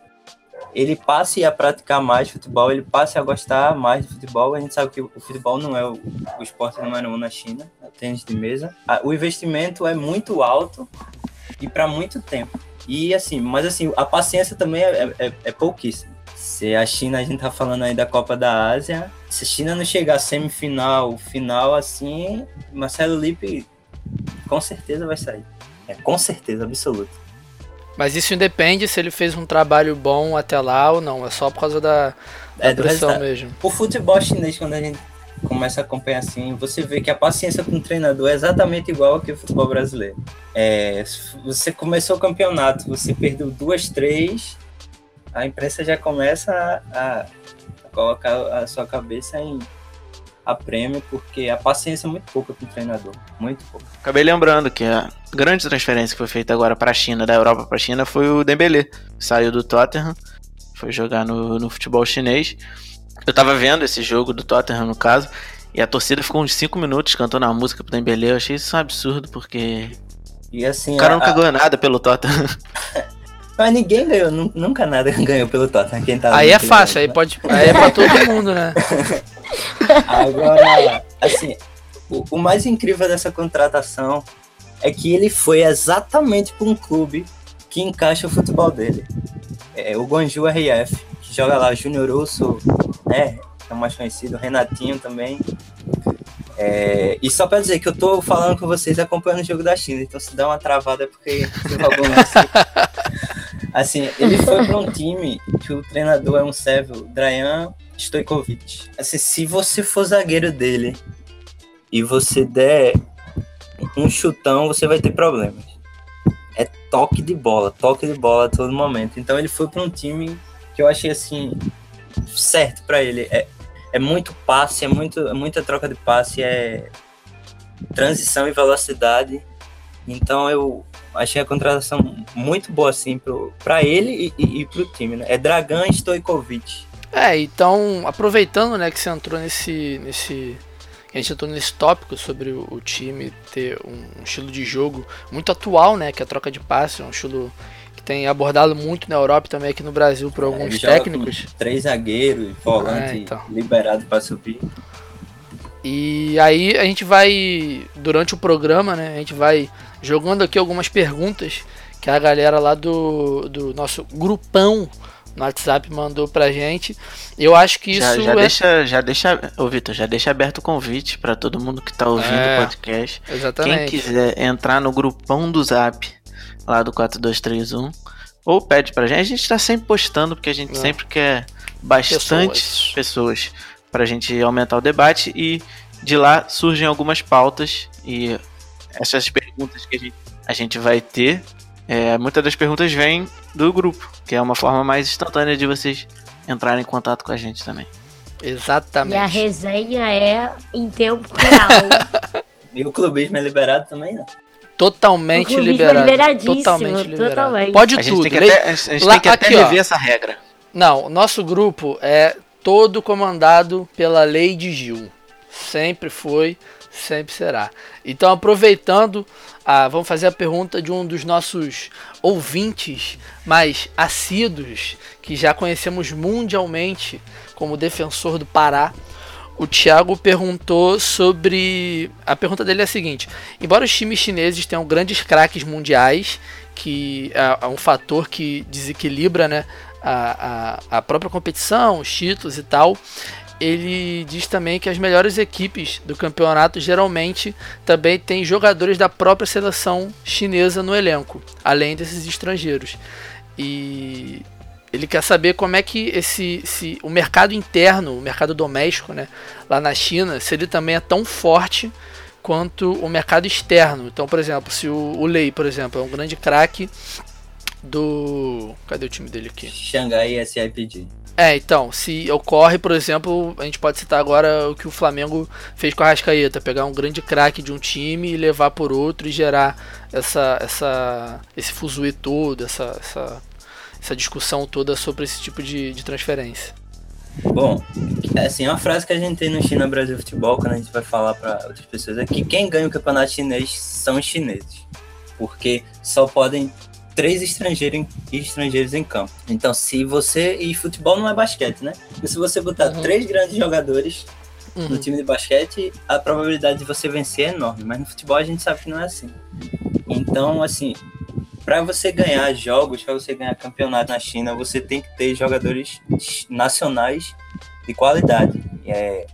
ele passe a praticar mais futebol, ele passe a gostar mais de futebol. A gente sabe que o futebol não é o, o esporte número um na China, é tênis de mesa. O investimento é muito alto e para muito tempo. E assim, mas assim, a paciência também é, é, é pouquíssima. Se a China, a gente tá falando aí da Copa da Ásia, se a China não chegar semifinal, final assim, Marcelo Lippe com certeza vai sair. É, com certeza, absoluta. Mas isso independe se ele fez um trabalho bom até lá ou não. É só por causa da, da É, pressão mesmo. O futebol chinês, quando a gente começa a acompanhar assim, você vê que a paciência com o treinador é exatamente igual ao que o futebol brasileiro. É, você começou o campeonato, você perdeu duas, três, a imprensa já começa a, a colocar a sua cabeça em a prêmio, porque a paciência é muito pouca com o treinador, muito pouca. Acabei lembrando que a grande transferência que foi feita agora para a China, da Europa para a China, foi o Dembélé. Saiu do Tottenham, foi jogar no, no futebol chinês. Eu tava vendo esse jogo do Tottenham, no caso, e a torcida ficou uns 5 minutos cantando a música pro Dembélé. Eu achei isso um absurdo, porque E assim, o cara a- nunca a- ganhou nada pelo Tottenham. mas ninguém ganhou, nu- nunca nada ganhou pelo Tottenham. Quem tá Aí é fácil, aí pode. Aí é pra todo mundo, né? Agora, assim, o, o mais incrível dessa contratação é que ele foi exatamente para um clube que encaixa o futebol dele. É o Guangzhou RF, que joga lá Júnior Russo, né? É o mais conhecido, Renatinho também. É, e só para dizer que eu tô falando com vocês acompanhando o jogo da China, então se dá uma travada é porque. Assim, ele foi para um time que o treinador é um sérvio, Drayan Stojkovic. Assim, se você for zagueiro dele e você der um chutão, você vai ter problemas. É toque de bola, toque de bola a todo momento. Então ele foi para um time que eu achei assim certo para ele. É, é muito passe, é, muito, é muita troca de passe, é transição e velocidade. Então eu achei a contratação muito boa assim para ele e, e, e para o time. Né? É Dragan Stojkovic. É, então, aproveitando, né, que você entrou nesse. nesse a gente entrou nesse tópico sobre o, time ter um, estilo de jogo muito atual, né? Que é a troca de passe, é um estilo que tem abordado muito na Europa e também aqui no Brasil por É, alguns joga técnicos. Três zagueiros, volante É, então. liberado para subir. E aí a gente vai, durante o programa, né? A gente vai jogando aqui algumas perguntas que a galera lá do, do nosso grupão no WhatsApp mandou pra gente. Eu acho que isso já, já é. deixa, já deixa, ô Vitor, já deixa aberto o convite para todo mundo que tá ouvindo É. o podcast. Quem Exatamente. quiser entrar no grupão do Zap, lá do 4231, ou pede pra gente. A gente tá sempre postando, porque a gente É. sempre quer bastante Pessoas. pessoas pra gente aumentar o debate e de lá surgem algumas pautas e essas perguntas que a gente, a gente vai ter, é, muitas das perguntas vêm do grupo, que é uma forma mais instantânea de vocês entrarem em contato com a gente também. E a Exatamente. resenha é em tempo real. E o clubismo é liberado também, né? Totalmente é liberado. liberadíssimo, Totalmente liberado. totalmente. Pode A gente tudo. tem que Lei- até, a gente Lá- tem que até aqui, ó. rever essa regra. Não, o nosso grupo é todo comandado pela lei de Gil. Sempre foi, sempre será. Então, aproveitando, ah, vamos fazer a pergunta de um dos nossos ouvintes mais assíduos, que já conhecemos mundialmente como defensor do Pará. O Thiago perguntou sobre. A pergunta dele é a seguinte: embora os times chineses tenham grandes craques mundiais, que é é um fator que desequilibra né, a, a, a própria competição, os títulos e tal, ele diz também que as melhores equipes do campeonato geralmente também têm jogadores da própria seleção chinesa no elenco, além desses estrangeiros. E ele quer saber como é que esse, se o mercado interno, o mercado doméstico, né, lá na China, se ele também é tão forte quanto o mercado externo. Então, por exemplo, se o, o Lei, por exemplo, é um grande craque do. Cadê o time dele aqui? Xangai SIPG. É, então, se ocorre, por exemplo, a gente pode citar agora o que o Flamengo fez com a Rascaeta, pegar um grande craque de um time e levar por outro e gerar essa, essa, esse fuzuê todo, essa, essa, essa discussão toda sobre esse tipo de, de transferência. Bom, assim, uma frase que a gente tem no China Brasil Futebol, quando a gente vai falar para outras pessoas, é que quem ganha o campeonato chinês são os chineses. Porque só podem três estrangeiros em, estrangeiros em campo. Então, se você. E futebol não é basquete, né? E se você botar Uhum. três grandes jogadores no Uhum. time de basquete, a probabilidade de você vencer é enorme. Mas no futebol a gente sabe que não é assim. Então, assim, para você ganhar jogos, para você ganhar campeonato na China, você tem que ter jogadores nacionais de qualidade. É,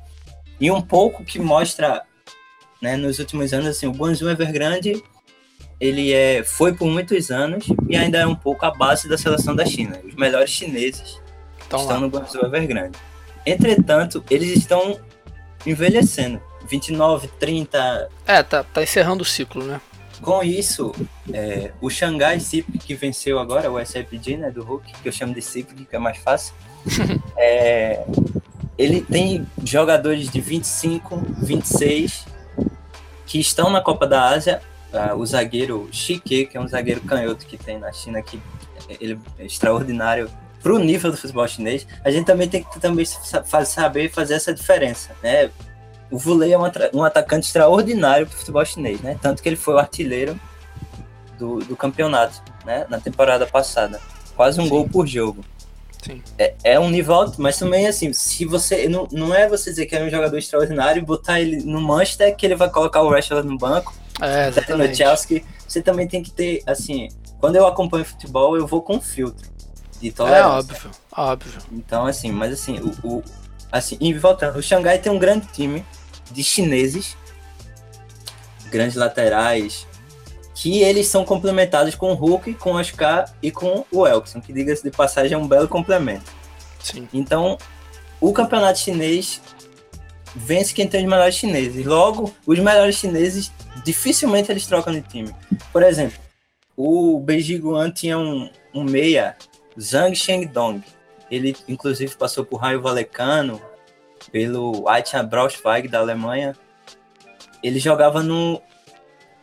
e um pouco que mostra, né, nos últimos anos, assim, o Guangzhou Evergrande, ele é, foi por muitos anos e ainda é um pouco a base da seleção da China. Os melhores chineses estão lá. no Guangzhou Evergrande. Entretanto, eles estão envelhecendo. 29, 30. É, tá, tá encerrando o ciclo, né? Com isso, é, o Xangai Cip, que venceu agora, o SFG, né, do Hulk, que eu chamo de Cip, que é mais fácil, é, ele tem jogadores de 25, 26 que estão na Copa da Ásia. Uh, o zagueiro Chique, que é um zagueiro canhoto que tem na China, que ele é extraordinário para o nível do futebol chinês. A gente também tem que também saber fazer essa diferença, né? O Vulei é um, um atacante extraordinário para o futebol chinês, né? Tanto que ele foi o artilheiro do, do campeonato, né? Na temporada passada. Quase um Sim. gol por jogo. É, é, um nível alto, mas também assim, se você. Não, não é você dizer que é um jogador extraordinário e botar ele no Manchester que ele vai colocar o Rashford no banco. É, no Chelsea. Você também tem que ter, assim, quando eu acompanho futebol, eu vou com filtro de tolerância. É óbvio, óbvio. Então, assim, mas assim, o, o assim, e voltando, o Xangai tem um grande time de chineses, grandes laterais, que eles são complementados com o Hulk, com o Oscar e com o Elkson, que diga-se de passagem é um belo complemento. Sim. Então, o campeonato chinês vence quem tem os melhores chineses. Logo, os melhores chineses dificilmente eles trocam de time. Por exemplo, o Beijing Guan tinha um, um meia, Zhang Shengdong. Ele, inclusive, passou por Raio Valecano, pelo Eintracht Braunschweig da Alemanha. Ele jogava no,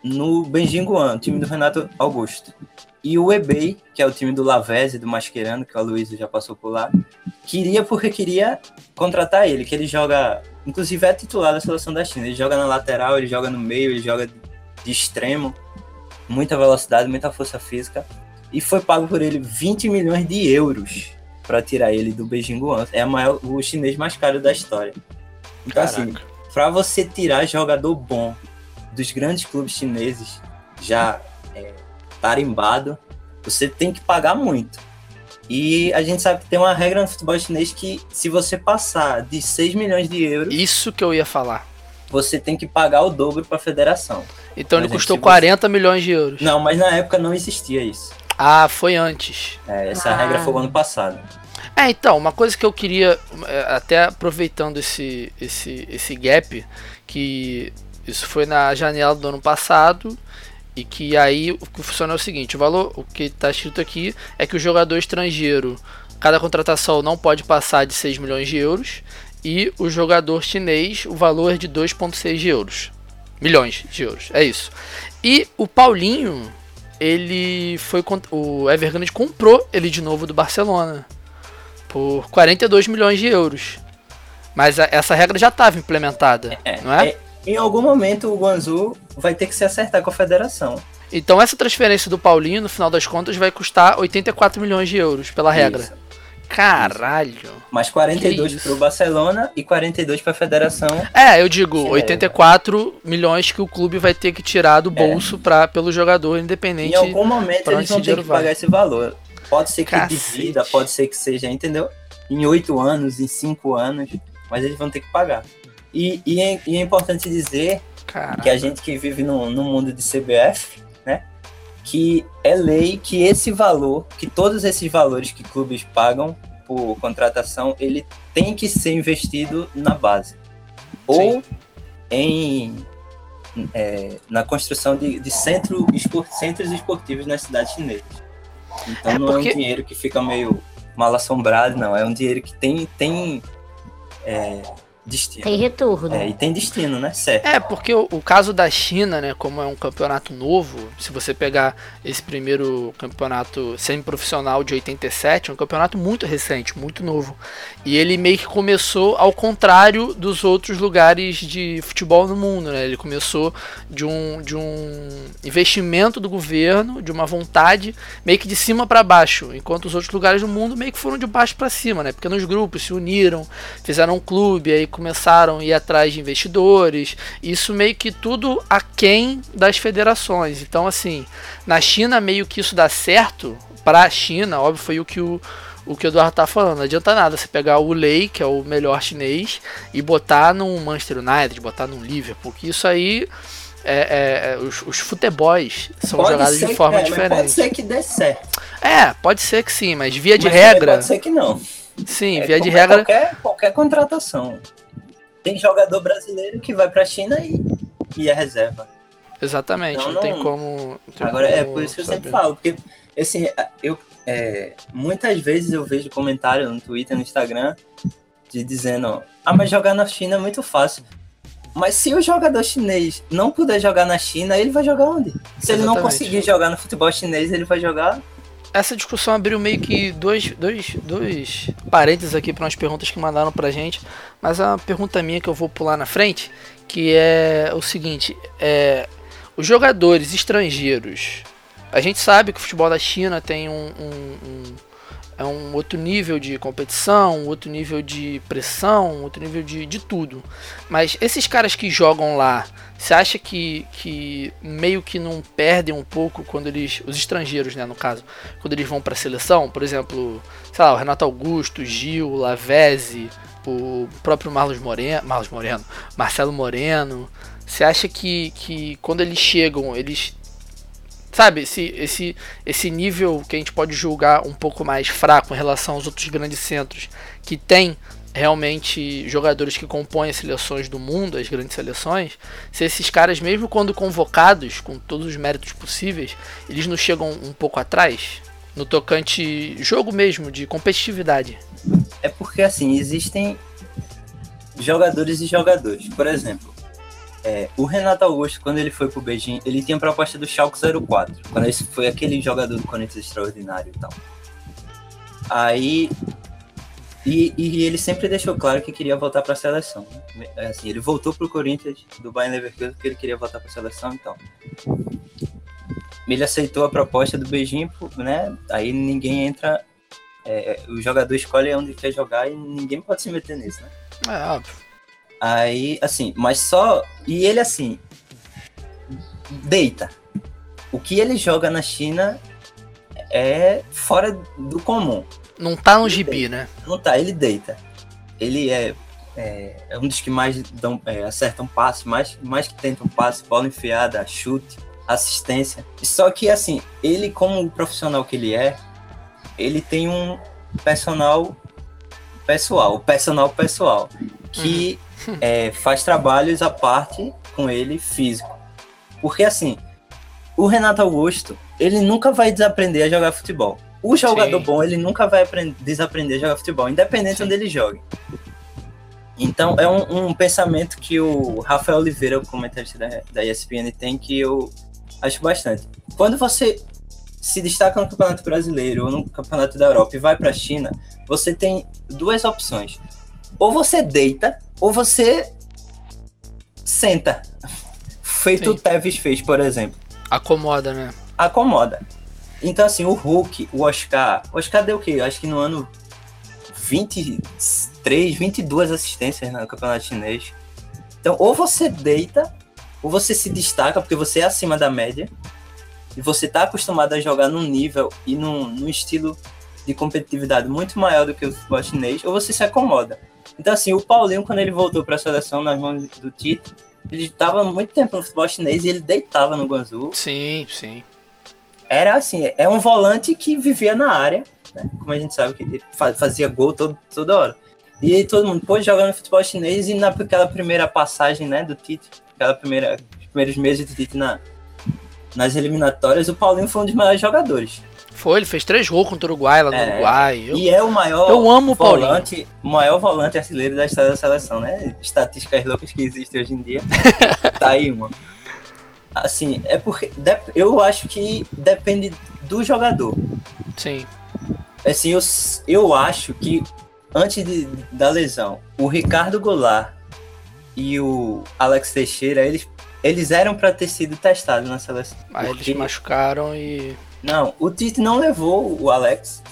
no Benjin Guan, time do Renato Augusto. E o eBay, que é o time do Lavezzi, do Mascherano, que o Aloysio já passou por lá, queria porque queria contratar ele, que ele joga, inclusive é titular da seleção da China. Ele joga na lateral, ele joga no meio, ele joga de extremo, muita velocidade, muita força física. E foi pago por ele 20 milhões de euros para tirar ele do Beijing Guan. É maior, o chinês mais caro da história. Então, assim, Caraca. assim, para você tirar jogador bom dos grandes clubes chineses, já é, tarimbado, você tem que pagar muito. E a gente sabe que tem uma regra no futebol chinês que se você passar de 6 milhões de euros. Isso que eu ia falar. Você tem que pagar o dobro para a federação. Então ele custou 40 você... milhões de euros. Não, mas na época não existia isso. Ah, foi antes. É, essa ah. regra foi o ano passado. É, então, uma coisa que eu queria, é, até aproveitando esse, esse, esse gap, que isso foi na janela do ano passado, e que aí o que funciona é o seguinte: o valor, o que está escrito aqui é que o jogador estrangeiro, cada contratação não pode passar de 6 milhões de euros, e o jogador chinês, o valor é de 2,6 euros. Milhões de euros, é isso. E o Paulinho, ele foi. O Evergrande comprou ele de novo do Barcelona por 42 milhões de euros. Mas essa regra já estava implementada, é, não é? é? Em algum momento o Guangzhou vai ter que se acertar com a federação. Então essa transferência do Paulinho, no final das contas, vai custar 84 milhões de euros pela regra. Isso. Caralho. Mais 42 para o Barcelona e 42 para a federação. É, eu digo, 84 milhões que o clube vai ter que tirar do é. bolso é. pra, pelo jogador independente. Em algum momento eles vão ter que pagar esse valor. Pode ser que Cacete. divida, pode ser que seja, entendeu? Em oito anos, em cinco anos, mas eles vão ter que pagar. E, e, é, e é, importante dizer que a gente que vive no, no mundo de CBF, né? Que é lei que esse valor, que todos esses valores que clubes pagam por contratação, ele tem que ser investido na base. Ou Sim. em é, na construção de, de centro, esport, centros esportivos nas cidades chinesas. Então é não porque... é um dinheiro que fica meio mal assombrado, não. É um dinheiro que tem, tem é, destino. Tem retorno. É, e tem destino, né? Certo. É, porque o, o, caso da China, né, como é um campeonato novo, se você pegar esse primeiro campeonato semi-profissional de 87, é um campeonato muito recente, muito novo. E ele meio que começou ao contrário dos outros lugares de futebol no mundo, né? Ele começou de um, de um investimento do governo, de uma vontade meio que de cima para baixo, enquanto os outros lugares do mundo meio que foram de baixo para cima, né? Pequenos grupos se uniram, fizeram um clube, aí começaram a ir atrás de investidores, isso meio que tudo aquém das federações. Então, assim, na China meio que isso dá certo para a China, óbvio, foi o que o, o que o Eduardo tá falando. Não adianta nada você pegar o Lei, que é o melhor chinês, e botar num Manchester United, botar num Liverpool, porque isso aí. É, é, é os, os futebols são Pode jogados de que- forma é, diferente. Pode ser que dê certo. É, pode ser que sim, mas via de mas regra. Pode ser que não. Sim, É via de regra. Qualquer, qualquer contratação. Tem jogador brasileiro que vai pra China e, e é reserva. Exatamente, Então não, tem como. tem Agora, é como por isso que eu saber. sempre falo, porque assim, eu, é, muitas vezes eu vejo comentário no Twitter, no Instagram, de dizendo, ah, mas jogar na China é muito fácil. Mas se o jogador chinês não puder jogar na China, ele vai jogar onde? Se ele não Exatamente. conseguir jogar no futebol chinês, ele vai jogar. Essa discussão abriu meio que dois, dois, dois parênteses aqui para umas perguntas que mandaram pra gente, mas uma pergunta minha que eu vou pular na frente, que é o seguinte, é, os jogadores estrangeiros, a gente sabe que o futebol da China tem um, um- um- é um outro nível de competição, outro nível de pressão, outro nível de, de tudo. Mas esses caras que jogam lá, você acha que, que meio que não perdem um pouco quando eles. Os estrangeiros, né, no caso, quando eles vão pra seleção? Por exemplo, sei lá, o Renato Augusto, Gil, Lavezzi, o próprio Marlos Moreno. Marlos Moreno, Marcelo Moreno. Você acha que, que quando eles chegam, eles. Sabe, esse, esse, esse nível que a gente pode julgar um pouco mais fraco em relação aos outros grandes centros que tem realmente jogadores que compõem as seleções do mundo, as grandes seleções, se esses caras, mesmo quando convocados, com todos os méritos possíveis, eles não chegam um pouco atrás? No tocante jogo mesmo, de competitividade. É porque assim, existem jogadores e jogadores. Por exemplo, é, o Renato Augusto, quando ele foi pro Beijing, ele tinha proposta do Schalke 04. Quando esse foi aquele jogador do Corinthians extraordinário e tal. Aí. E, e ele sempre deixou claro que queria voltar para a seleção. É, Assim, ele voltou pro Corinthians do Bayern Leverkusen porque ele queria voltar para a seleção e tal. Ele aceitou a proposta do Beijing, né? Aí ninguém entra é, o jogador escolhe onde quer jogar e ninguém pode se meter nisso, né? É óbvio. Aí, assim, mas só. E ele, assim. Deita. O que ele joga na China é fora do comum. Não tá no gibi, né? Não tá, ele deita. Ele é, é, é um dos que mais dão, é, acertam passe, mais, mais que tentam passe, bola enfiada, chute, assistência. Só que, assim, ele, como o profissional que ele é, ele tem um personal pessoal, personal pessoal, que é, faz trabalhos à parte com ele físico. Porque, assim, o Renato Augusto, ele nunca vai desaprender a jogar futebol. O jogador Sim. bom, ele nunca vai aprender, desaprender a jogar futebol, independente Sim. onde ele jogue. Então, é um, um pensamento que o Rafael Oliveira, o comentarista da, da ESPN, tem que eu acho bastante. Quando você se destaca no Campeonato Brasileiro ou no Campeonato da Europa e vai para a China, você tem duas opções. Ou você deita, ou você senta. Feito Sim. o Tevez fez, por exemplo Acomoda, né? acomoda. Então, assim, o Hulk, o Oscar. O Oscar deu o quê? Acho que no ano 23, 22 assistências no campeonato chinês. Então, ou você deita, ou você se destaca, porque você é acima da média, e você tá acostumado a jogar num nível e num, num estilo de competitividade muito maior do que o futebol chinês, ou você se acomoda. Então, assim, o Paulinho, quando ele voltou para a seleção nas mãos do Tito, ele estava muito tempo no futebol chinês e ele deitava no Guangzhou Sim, sim. Era assim, é um volante que vivia na área, né? Como a gente sabe que ele fa- fazia gol todo, toda hora. E todo mundo pôde jogar no futebol chinês e naquela primeira passagem, né, do Tite, aquela primeira, os primeiros meses do Tite na, nas eliminatórias, o Paulinho foi um dos maiores jogadores. Foi, ele fez três gols contra o Uruguai lá no É, Uruguai. Eu, e é o maior eu amo o volante, o maior volante artilheiro da história da seleção, né? Estatísticas loucas que existem hoje em dia. tá aí uma. Assim, é porque eu acho que depende do jogador. Sim. Assim, eu, eu acho que antes de- da lesão, o Ricardo Goulart e o Alex Teixeira, eles, eles eram para ter sido testados na seleção. Aí Porque- eles machucaram e. Não, o Tite não levou o Alex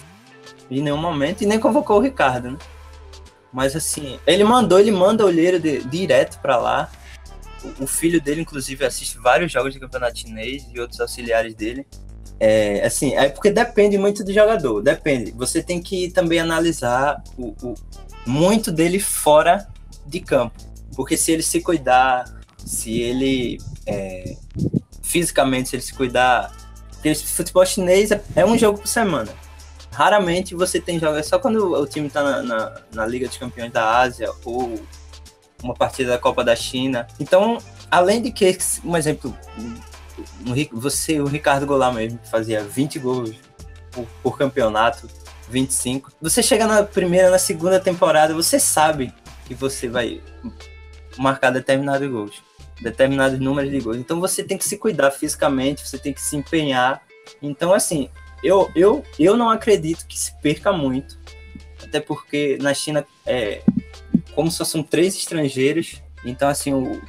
em nenhum momento e nem convocou o Ricardo, né? Mas assim, ele mandou, ele manda olheiro de, direto para lá. O, filho dele, inclusive, assiste vários jogos de campeonato chinês e outros auxiliares dele. É, assim, é porque depende muito do jogador, depende. Você tem que também analisar o, o muito dele fora de campo. Porque se ele se cuidar, se ele é, fisicamente, se ele se cuidar. Porque futebol chinês é, é um jogo por semana. Raramente você tem jogos, é só quando o time está na, na, na, Liga dos Campeões da Ásia ou uma partida da Copa da China. Então, além de que, um exemplo, você, o Ricardo Goulart mesmo, fazia 20 gols por, por campeonato, 25. Você chega na primeira, na segunda temporada, você sabe que você vai marcar determinados gols, determinados números de gols. Então você tem que se cuidar fisicamente, você tem que se empenhar. Então, assim, eu, eu, eu não acredito que se perca muito, até porque na China, é, como só são três estrangeiros, então, assim, o,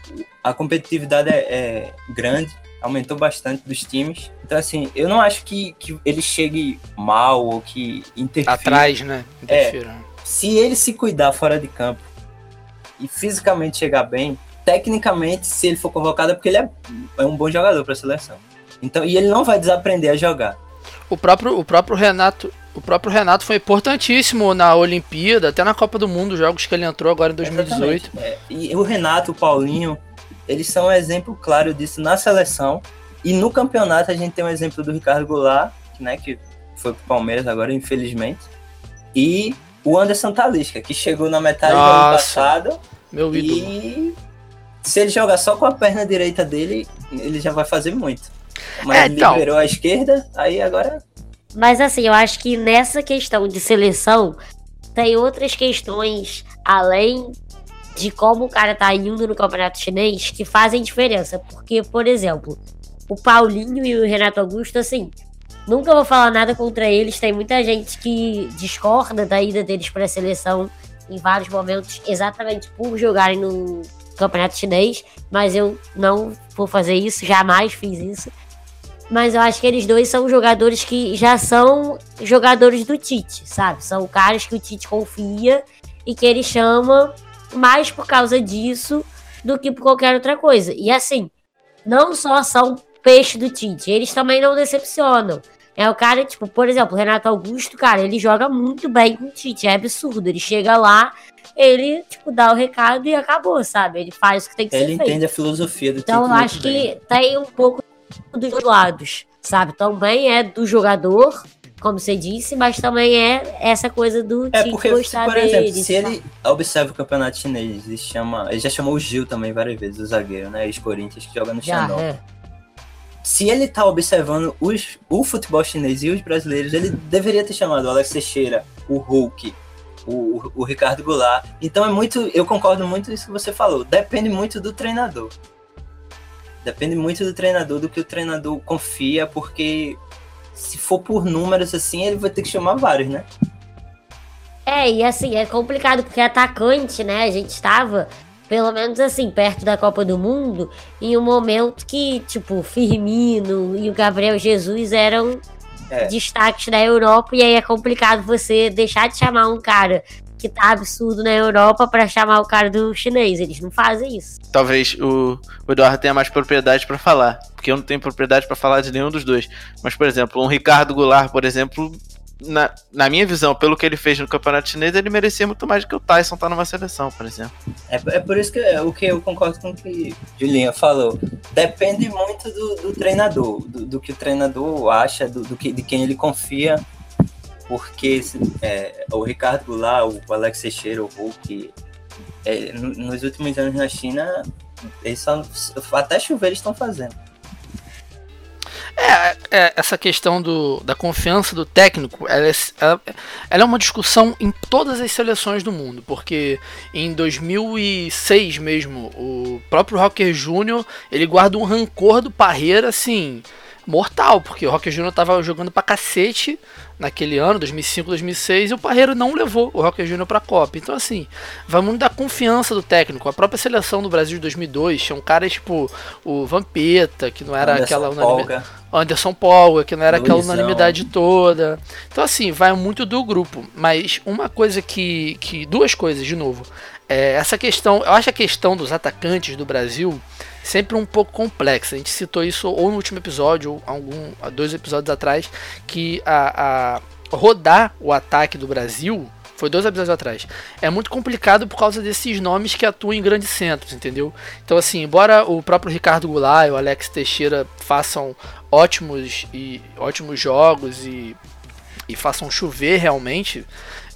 a competitividade é, é grande, aumentou bastante dos times. Então, assim, eu não acho que, que ele chegue mal ou que interfira. Atrás, né? Interfira. É, se ele se cuidar fora de campo e fisicamente chegar bem, tecnicamente, se ele for convocado, é porque ele é, é um bom jogador para a seleção. Então, e ele não vai desaprender a jogar. O próprio, o próprio Renato, o próprio Renato foi importantíssimo na Olimpíada, até na Copa do Mundo, jogos que ele entrou agora em 2018. É, e o Renato, o Paulinho, eles são um exemplo claro disso na seleção. E no campeonato a gente tem um exemplo do Ricardo Goulart, né, que foi pro Palmeiras agora, infelizmente. E o Anderson Talisca, que chegou na metade Nossa, do ano passado. Meu ídolo. E se ele jogar só com a perna direita dele, ele já vai fazer muito. Mas é, então... liberou a esquerda, aí agora. Mas assim, eu acho que nessa questão de seleção tem outras questões além de como o cara tá indo no campeonato chinês que fazem diferença. Porque, por exemplo, o Paulinho e o Renato Augusto, assim, nunca vou falar nada contra eles. Tem muita gente que discorda da ida deles para seleção em vários momentos, exatamente por jogarem no campeonato chinês. Mas eu não vou fazer isso, jamais fiz isso. Mas eu acho que eles dois são jogadores que já são jogadores do Tite, sabe? São caras que o Tite confia e que ele chama mais por causa disso do que por qualquer outra coisa. E assim, não só são peixe do Tite, eles também não decepcionam. É o cara, tipo, por exemplo, o Renato Augusto, cara, ele joga muito bem com o Tite, é absurdo. Ele chega lá, ele, tipo, dá o recado e acabou, sabe? Ele faz o que tem que ele ser feito. Ele entende a filosofia do Então, eu acho que tem um pouco dos lados, sabe? Também é do jogador, como você disse, mas também é essa coisa do é, porque, gostar por exemplo, dele, se ele observa o campeonato chinês, ele chama, ele já chamou o Gil também várias vezes, o zagueiro, né, ex-Corinthians que joga no Shandong. É. Se ele tá observando os, o futebol chinês e os brasileiros, ele deveria ter chamado o Alex Teixeira, o Hulk, o, o Ricardo Goulart. Então é muito, eu concordo muito com isso que você falou. Depende muito do treinador. Depende muito do treinador, do que o treinador confia, porque se for por números assim, ele vai ter que chamar vários, né? É, e assim, é complicado porque atacante, né? A gente estava, pelo menos assim, perto da Copa do Mundo, em um momento que, tipo, Firmino e o Gabriel Jesus eram é. destaques da Europa, e aí é complicado você deixar de chamar um cara que tá absurdo na Europa para chamar o cara do chinês. Eles não fazem isso. Talvez o, o Eduardo tenha mais propriedade para falar, porque eu não tenho propriedade para falar de nenhum dos dois. Mas, por exemplo, um Ricardo Goulart, por exemplo, na, na minha visão, pelo que ele fez no campeonato chinês, ele merecia muito mais do que o Tyson tá numa seleção, por exemplo. É, é por isso que é, o que eu concordo com o que Julinha falou. Depende muito do, do treinador, do, do, que o treinador acha, do, do que, de quem ele confia porque é, o Ricardo Goulart, o Alex Teixeira, o Hulk, é, nos últimos anos na China, eles só, até chover eles estão fazendo. É, é, essa questão do, da confiança do técnico, ela é, ela, ela é, uma discussão em todas as seleções do mundo, porque em 2006 mesmo, o próprio Rocker Júnior, ele guarda um rancor do Parreira, assim, mortal, porque o Rocker Júnior tava jogando pra cacete naquele ano, 2005, 2006, e o Parreiro não levou o Rocker Júnior para a Copa. Então, assim, vai muito da confiança do técnico. A própria seleção do Brasil de 2002 tinha um cara tipo o Vampeta, que não era Anderson aquela unanimidade. Anderson Paul, que não era aquela Luizão. unanimidade toda. Então, assim, vai muito do grupo. Mas uma coisa que. que duas coisas, de novo. É, essa questão. Eu acho a questão dos atacantes do Brasil sempre um pouco complexa. A gente citou isso ou no último episódio, ou algum, dois episódios atrás, que a, a rodar o ataque do Brasil. Foi dois episódios atrás. É muito complicado por causa desses nomes que atuam em grandes centros, entendeu? Então, assim, embora o próprio Ricardo Goulart e o Alex Teixeira façam ótimos e ótimos jogos e, e façam chover realmente,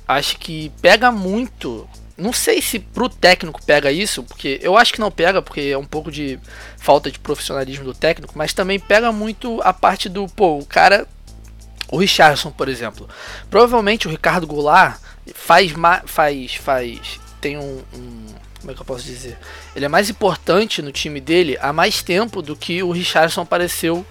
acho que pega muito. Não sei se pro técnico pega isso, porque eu acho que não pega, porque é um pouco de falta de profissionalismo do técnico, mas também pega muito a parte do, pô, o cara. O Richardson, por exemplo. Provavelmente o Ricardo Goulart faz. faz, faz tem um, um- Como é que eu posso dizer? Ele é mais importante no time dele há mais tempo do que o Richardson apareceu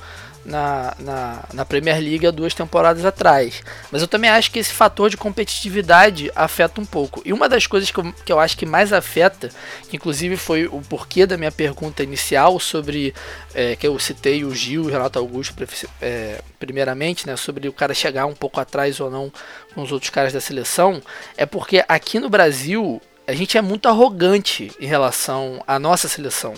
na, na, na Premier League há duas temporadas atrás. Mas eu também acho que esse fator de competitividade afeta um pouco. E uma das coisas que eu, que eu acho que mais afeta, que inclusive foi o porquê da minha pergunta inicial sobre é, que eu citei o Gil e o Renato Augusto é, primeiramente, né, sobre o cara chegar um pouco atrás ou não com os outros caras da seleção, é porque aqui no Brasil a gente é muito arrogante em relação à nossa seleção.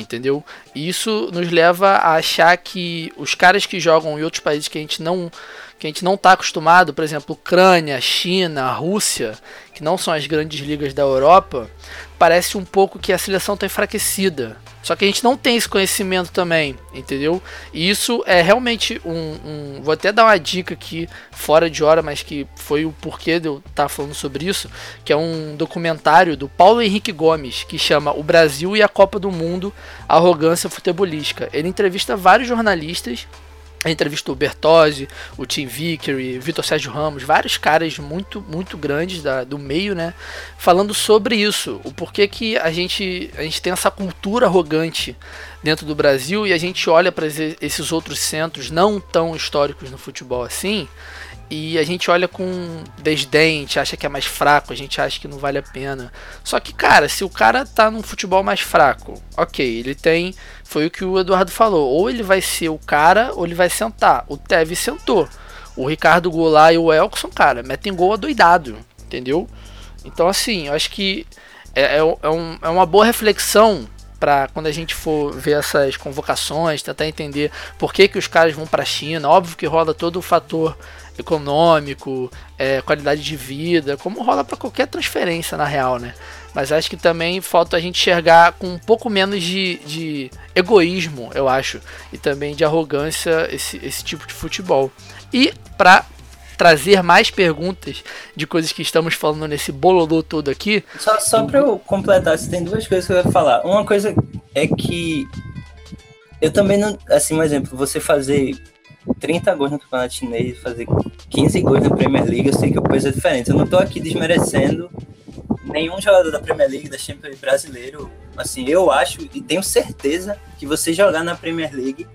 Entendeu? E isso nos leva a achar que os caras que jogam em outros países que a gente não que a gente não está acostumado, por exemplo, Ucrânia, China, Rússia, que não são as grandes ligas da Europa, parece um pouco que a seleção está enfraquecida. Só que a gente não tem esse conhecimento também, entendeu? E isso é realmente um, um- Vou até dar uma dica aqui, fora de hora, mas que foi o porquê de eu estar falando sobre isso, que é um documentário do Paulo Henrique Gomes, que chama O Brasil e a Copa do Mundo, Arrogância Futebolística. Ele entrevista vários jornalistas entrevistou Bertozzi, o Tim Vickery, Vitor Sérgio Ramos, vários caras muito, muito grandes da, do meio, né? Falando sobre isso, o porquê que a gente, a gente tem essa cultura arrogante dentro do Brasil e a gente olha para esses outros centros não tão históricos no futebol assim e a gente olha com desdém, acha que é mais fraco, a gente acha que não vale a pena. Só que, cara, se o cara tá num futebol mais fraco, ok, ele tem. Foi o que o Eduardo falou. Ou ele vai ser o cara, ou ele vai sentar. O Tevez sentou. O Ricardo Goulart e o Elkson, cara, metem gol adoidado, entendeu? Então, assim, eu acho que é, é, é um- é uma boa reflexão para quando a gente for ver essas convocações, tentar entender por que, que os caras vão para a China. Óbvio que rola todo o fator econômico, é, qualidade de vida, como rola para qualquer transferência na real, né? Mas acho que também falta a gente enxergar com um pouco menos de, de egoísmo, eu acho, e também de arrogância esse, esse tipo de futebol. E para trazer mais perguntas de coisas que estamos falando nesse bololô todo aqui, Só, só pra eu completar, você tem duas coisas que eu ia falar. Uma coisa é que eu também não. Assim, um exemplo, você fazer 30 gols no campeonato chinês, fazer 15 gols na Premier League, eu sei que o peso é diferente. Eu não tô aqui desmerecendo nenhum jogador da Premier League, da Champions League brasileiro. Assim, eu acho e tenho certeza que você jogar na Premier League,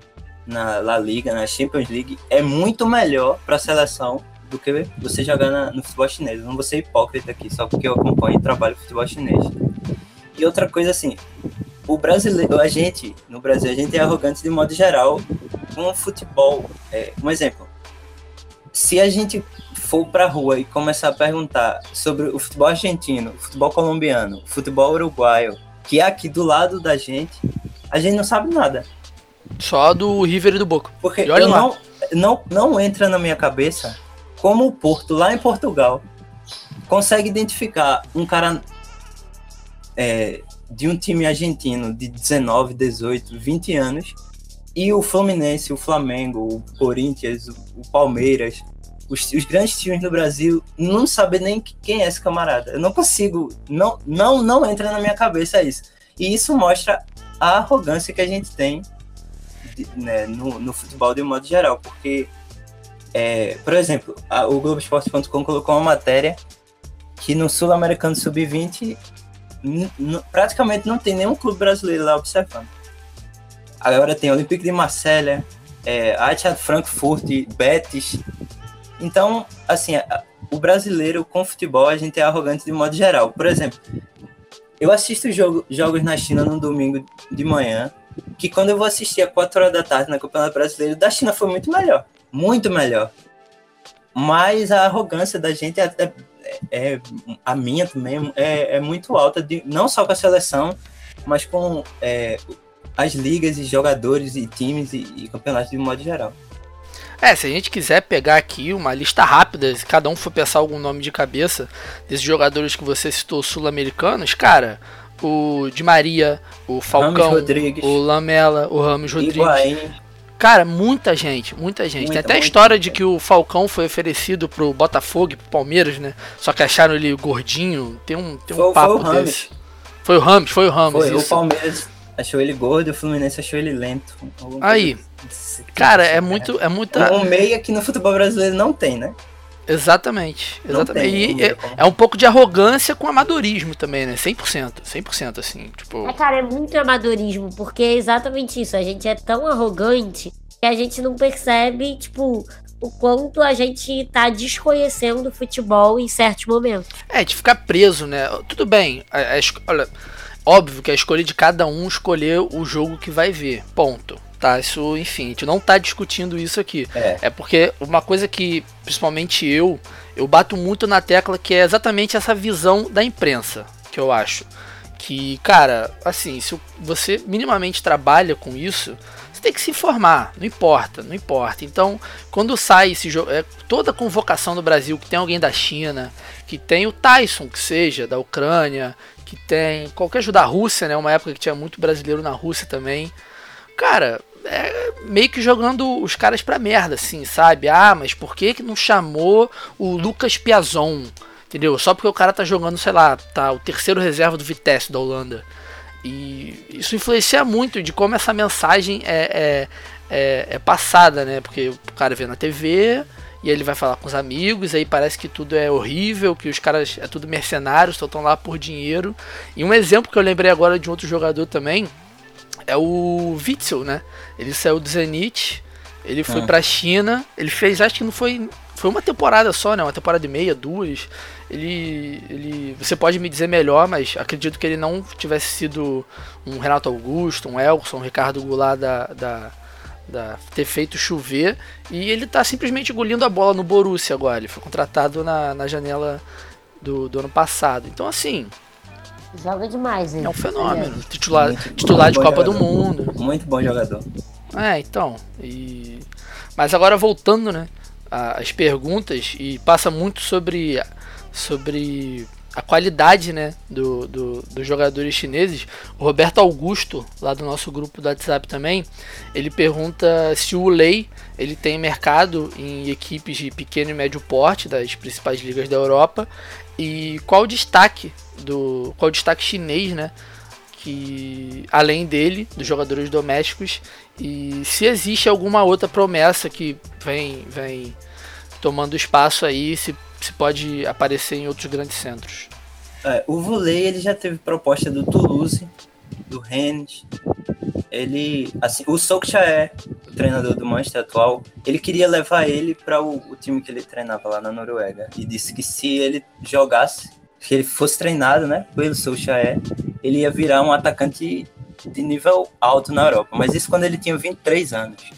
na La Liga, na Champions League, é muito melhor pra seleção do que você jogar na- no futebol chinês. Eu não vou ser hipócrita aqui, só porque eu acompanho e trabalho futebol chinês. E outra coisa assim, o brasileiro, a gente, no Brasil, a gente é arrogante de modo geral com o futebol. É, um exemplo, se a gente for pra rua e começar a perguntar sobre o futebol argentino, o futebol colombiano, o futebol uruguaio, que é aqui do lado da gente, a gente não sabe nada. só do River e do Boca. Porque E olha não, não, não entra na minha cabeça como o Porto, lá em Portugal, consegue identificar um cara é, de um time argentino de 19, 18, 20 anos e o Fluminense, o Flamengo, o Corinthians, o, Palmeiras, os, os grandes times do Brasil, não saber nem quem é esse camarada. Eu não consigo, não, não, não entra na minha cabeça isso. E isso mostra a arrogância que a gente tem né, no, no futebol de um modo geral, porque, é, por exemplo, a- o Globoesporte.com colocou uma matéria que no Sul-Americano Sub-20 n- n- praticamente não tem nenhum clube brasileiro lá observando. Agora tem Olympique de Marselha, é, Eintracht Frankfurt, Betis. Então, assim, o brasileiro com futebol a gente é arrogante de modo geral. Por exemplo, eu assisto jogo- jogos na China no domingo de manhã que quando eu vou assistir a 4 horas da tarde na Campeonato Brasileiro, da China foi muito melhor. Muito melhor. Mas a arrogância da gente é, é, é a minha também é, é, muito alta, de, não só com a seleção, mas com é, as ligas e jogadores e times e, e campeonatos de modo geral. É, se a gente quiser pegar aqui uma lista rápida, se cada um for pensar algum nome de cabeça desses jogadores que você citou sul-americanos, cara, o Di Maria, o Falcão, o Lamela, o Ramos Rodrigues. Cara, muita gente, muita gente. Muita, Tem até a história de que o Falcão foi oferecido pro Botafogo e pro Palmeiras, né? Só que acharam ele gordinho. Tem um, tem um foi, papo foi o desse. Foi o Ramos, foi o Ramos. Foi, isso. o Palmeiras achou ele gordo, o Fluminense achou ele lento. Aí, cara, é muito, é muita... Um meia que no futebol brasileiro não tem, né? Exatamente, exatamente. Tem, e é, é, um pouco de arrogância com amadorismo também, né? 100%, 100% assim, tipo... É, cara, é muito amadorismo, porque é exatamente isso, a gente é tão arrogante que a gente não percebe, tipo, o quanto a gente tá desconhecendo o futebol em certos momentos. É, de ficar preso, né? Tudo bem, a, a, olha, óbvio que é a escolha de cada um escolher o jogo que vai ver, ponto tá? Isso, enfim, a gente não tá discutindo isso aqui. É. é porque uma coisa que, principalmente eu, eu bato muito na tecla que é exatamente essa visão da imprensa, que eu acho. Que, cara, assim, se você minimamente trabalha com isso, você tem que se informar, não importa, não importa. Então, quando sai esse jogo, é, toda convocação do Brasil que tem alguém da China, que tem o Tyson, que seja, da Ucrânia, que tem qualquer jogo da Rússia, né? Uma época que tinha muito brasileiro na Rússia também. Cara, é meio que jogando os caras pra merda, assim, sabe? Ah, mas por que, que não chamou o Lucas Piazon? Entendeu? Só porque o cara tá jogando, sei lá, tá o terceiro reserva do Vitesse da Holanda. E isso influencia muito de como essa mensagem é, é, é, é passada, né? Porque o cara vê na TV e ele vai falar com os amigos, aí parece que tudo é horrível, que os caras é tudo mercenários, só estão lá por dinheiro. E um exemplo que eu lembrei agora de outro jogador também é o Witzel, né? Ele saiu do Zenit, ele foi é. pra China, ele fez, acho que não foi. Foi uma temporada só, né? Uma temporada e meia, duas. Ele. ele você pode me dizer melhor, mas acredito que ele não tivesse sido um Renato Augusto, um Elson, um Ricardo Goulart da, da, da, ter feito chover. E ele tá simplesmente engolindo a bola no Borussia agora. Ele foi contratado na, na janela do, do ano passado. Então, assim, Joga demais, hein? É um fenômeno. Titular, muito, titular de Copa jogador. do Mundo. Muito bom jogador. É, então. E... Mas agora voltando, né? As perguntas e passa muito sobre, sobre a qualidade né, do, do, dos jogadores chineses. O Roberto Augusto, lá do nosso grupo do WhatsApp também, ele pergunta se o Lei ele tem mercado em equipes de pequeno e médio porte das principais ligas da Europa e qual o destaque do qual o destaque chinês, né? Que além dele, dos jogadores domésticos, e se existe alguma outra promessa que vem vem tomando espaço aí, se, se pode aparecer em outros grandes centros. É, o Volley ele já teve proposta do Toulouse, do Rennes. Ele, assim, o Solskjaer, o treinador do Manchester atual, ele queria levar ele para o, o, time que ele treinava lá na Noruega e disse que se ele jogasse se ele fosse treinado, né, pelo Solskjaer, ele ia virar um atacante de nível alto na Europa. Mas isso quando ele tinha 23 anos.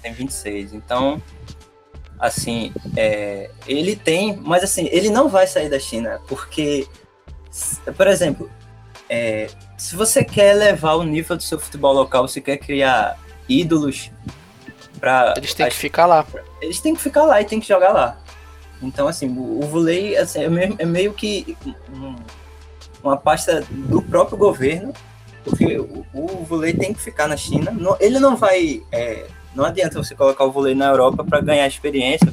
Tem 26. Então, assim, é, ele tem, mas assim, ele não vai sair da China, porque, por exemplo, é, se você quer levar o nível do seu futebol local, você quer criar ídolos para eles têm que ficar lá. Eles têm que ficar lá e têm que jogar lá. Então, assim, o, vôlei assim, é, meio, é meio que um, uma pasta do próprio governo, porque o, o vôlei tem que ficar na China. Ele não vai. É, não adianta você colocar o vôlei na Europa para ganhar experiência,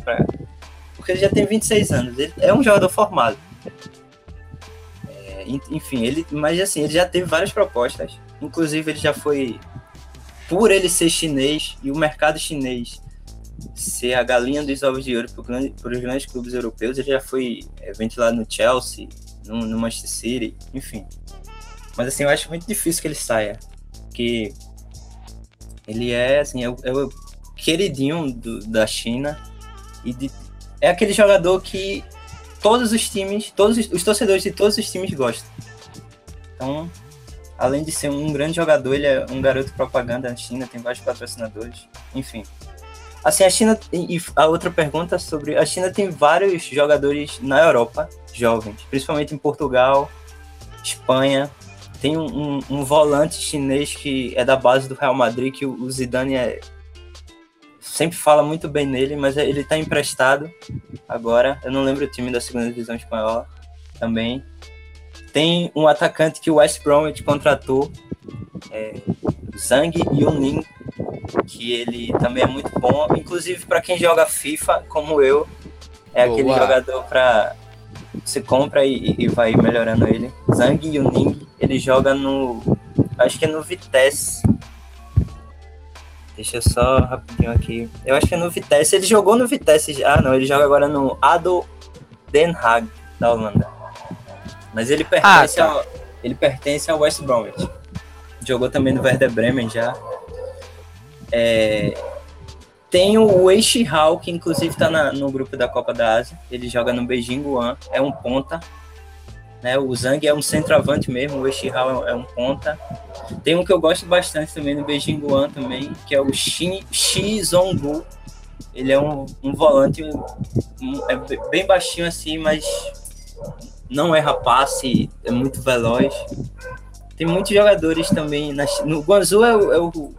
porque ele já tem 26 anos. Ele é um jogador formado. Enfim, ele, mas assim, ele já teve várias propostas. Inclusive, ele já foi. Por ele ser chinês e o mercado chinês ser a galinha dos ovos de ouro para os grandes clubes europeus. Ele já foi ventilado no Chelsea, no, no, Manchester City, enfim. Mas assim, eu acho muito difícil que ele saia. Que ele é assim, é o, é o queridinho do, da China. E de, é aquele jogador que todos os times, todos os, os torcedores de todos os times gostam. Então, além de ser um grande jogador, ele é um garoto propaganda na China, tem vários patrocinadores, enfim. Assim, a China, e a outra pergunta sobre, a China tem vários jogadores na Europa, jovens, principalmente em Portugal, Espanha, tem um, um, um volante chinês que é da base do Real Madrid, que o Zidane é, sempre fala muito bem nele, mas ele está emprestado agora, eu não lembro o time da segunda divisão espanhola também, tem um atacante que o West Bromwich contratou, é, Zhang Yuning, que ele também é muito bom. Inclusive, para quem joga FIFA, como eu, é Boa. aquele jogador para você compra e, e, vai melhorando ele. Zhang Yuning, ele joga no. Acho que é no Vitesse. Deixa eu só rapidinho aqui. Eu acho que é no Vitesse. Ele jogou no Vitesse. Ah, não, ele joga agora no Ado Den Haag, da Holanda. Mas ele pertence, ah, tá. ao, ele pertence ao West Bromwich. Jogou também no Werder Bremen já. É, tem o Wei Hao, que inclusive está no grupo da Copa da Ásia. Ele joga no Beijing Guan, é um ponta. Né? O Zhang é um centroavante mesmo, o Wei Hao é um ponta. Tem um que eu gosto bastante também no Beijing Guan também, que é o Shi, Shi Zonggu. Ele é um, um volante um, é bem baixinho assim, mas não erra passe, é muito veloz. Tem muitos jogadores também. Na, no Guangzhou é o. É o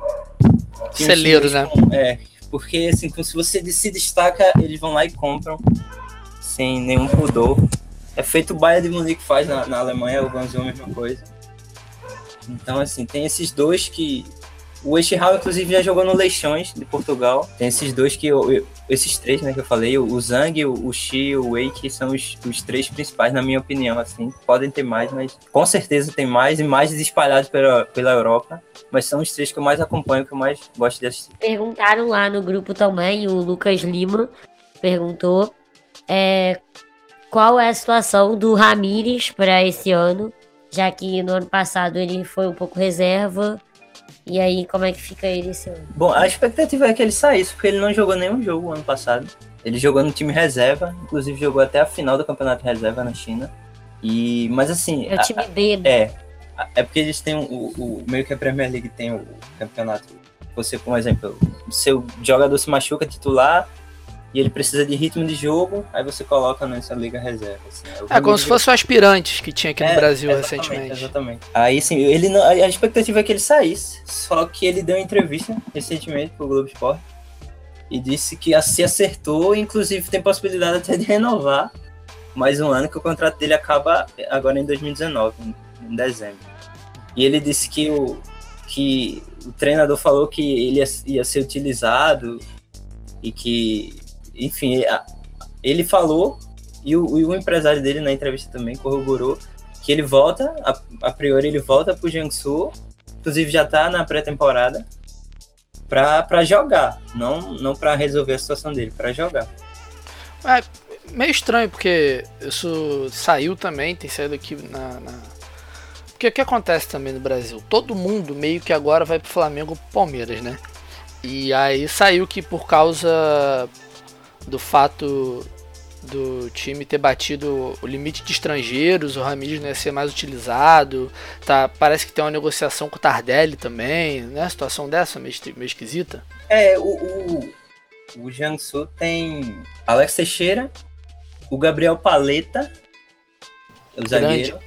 Celeiro, né? É, porque assim, se você se destaca, eles vão lá e compram sem nenhum pudor. É feito o Bayern de Munique faz na, na Alemanha, o Guangzhou a mesma coisa. Então, assim, tem esses dois que o Eixihal, inclusive, já jogou no Leixões de Portugal. Tem esses dois que eu, eu, esses três, né, que eu falei, o Zhang, o, Xi o Wei, que são os, os três principais, na minha opinião, assim. Podem ter mais, mas com certeza tem mais e mais espalhados pela, pela Europa. Mas são os três que eu mais acompanho, que eu mais gosto de assistir. Perguntaram lá no grupo também, o Lucas Lima perguntou é, qual é a situação do Ramires para esse ano, já que no ano passado ele foi um pouco reserva e aí, como é que fica ele esse ano? Bom, a expectativa é que ele saísse, porque ele não jogou nenhum jogo ano passado. Ele jogou no time reserva, inclusive jogou até a final do campeonato reserva na China. E, mas assim. É o time B, né? É. É porque eles têm o, o, meio que a Premier League tem o campeonato. Você, por exemplo, seu jogador se machuca titular, e ele precisa de ritmo de jogo, aí você coloca nessa liga reserva. Assim, é, é como se fosse o aspirantes que tinha aqui é, no Brasil exatamente, recentemente. Exatamente. Aí sim, ele não, a expectativa é que ele saísse, só que ele deu entrevista recentemente pro Globo Esporte e disse que se acertou, inclusive tem possibilidade até de renovar mais um ano, que o contrato dele acaba agora em 2019, em dezembro. E ele disse que o, que o treinador falou que ele ia, ia ser utilizado e que enfim, ele falou e o, e o, empresário dele na entrevista também corroborou que ele volta, a, a priori ele volta pro Jiangsu, inclusive já tá na pré-temporada para jogar, não não para resolver a situação dele, para jogar. É meio estranho porque isso saiu também, tem saído aqui na, na... Porque o que acontece também no Brasil? Todo mundo meio que agora vai pro Flamengo Palmeiras, né? E aí saiu que por causa do fato do time ter batido o limite de estrangeiros, o Ramires não ia ser mais utilizado, tá, parece que tem uma negociação com o Tardelli também, né? Situação dessa meio, meio esquisita. É, o, o, o Jiangsu tem Alex Teixeira, o Gabriel Paleta, o zagueiro,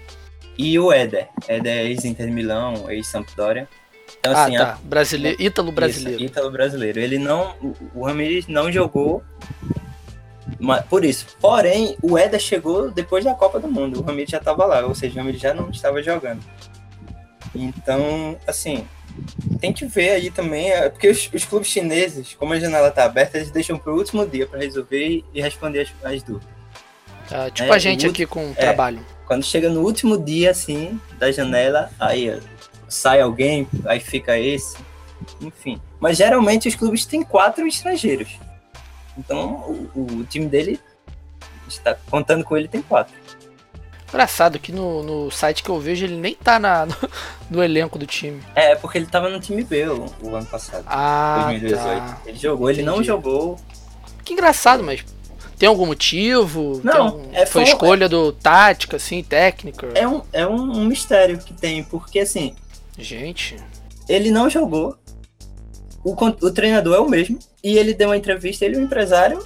e o Éder. Éder é ex-Inter Milão, ex-Sampdoria. Então, ah, assim, tá. A... Brasileiro, Ítalo brasileiro. Ítalo brasileiro. Ele não. O Ramirez não jogou por isso. Porém, o Éder chegou depois da Copa do Mundo. O Ramirez já estava lá, ou seja, o Ramirez já não estava jogando. Então, assim, tem que ver aí também, é, porque os, os clubes chineses, como a janela está aberta, eles deixam para o último dia para resolver e responder as, as dúvidas. Ah, tipo é, a gente aqui com o é, trabalho. Quando chega no último dia, assim, da janela, aí sai alguém, aí fica esse, enfim. Mas geralmente os clubes têm quatro estrangeiros. Então o, o time dele está contando com ele tem quatro. Engraçado que no, no site que eu vejo ele nem tá na, no, no elenco do time. É, porque ele tava no time B o, o ano passado. Ah, 2018. Tá. Ele jogou, ele Entendi. não jogou. Que engraçado, mas Tem algum motivo? Não, algum- é, foi foi- escolha do tática, assim, técnica? É um, é um, um mistério que tem, porque assim, Gente, ele não jogou. O, o treinador é o mesmo. E ele deu uma entrevista, ele é o empresário,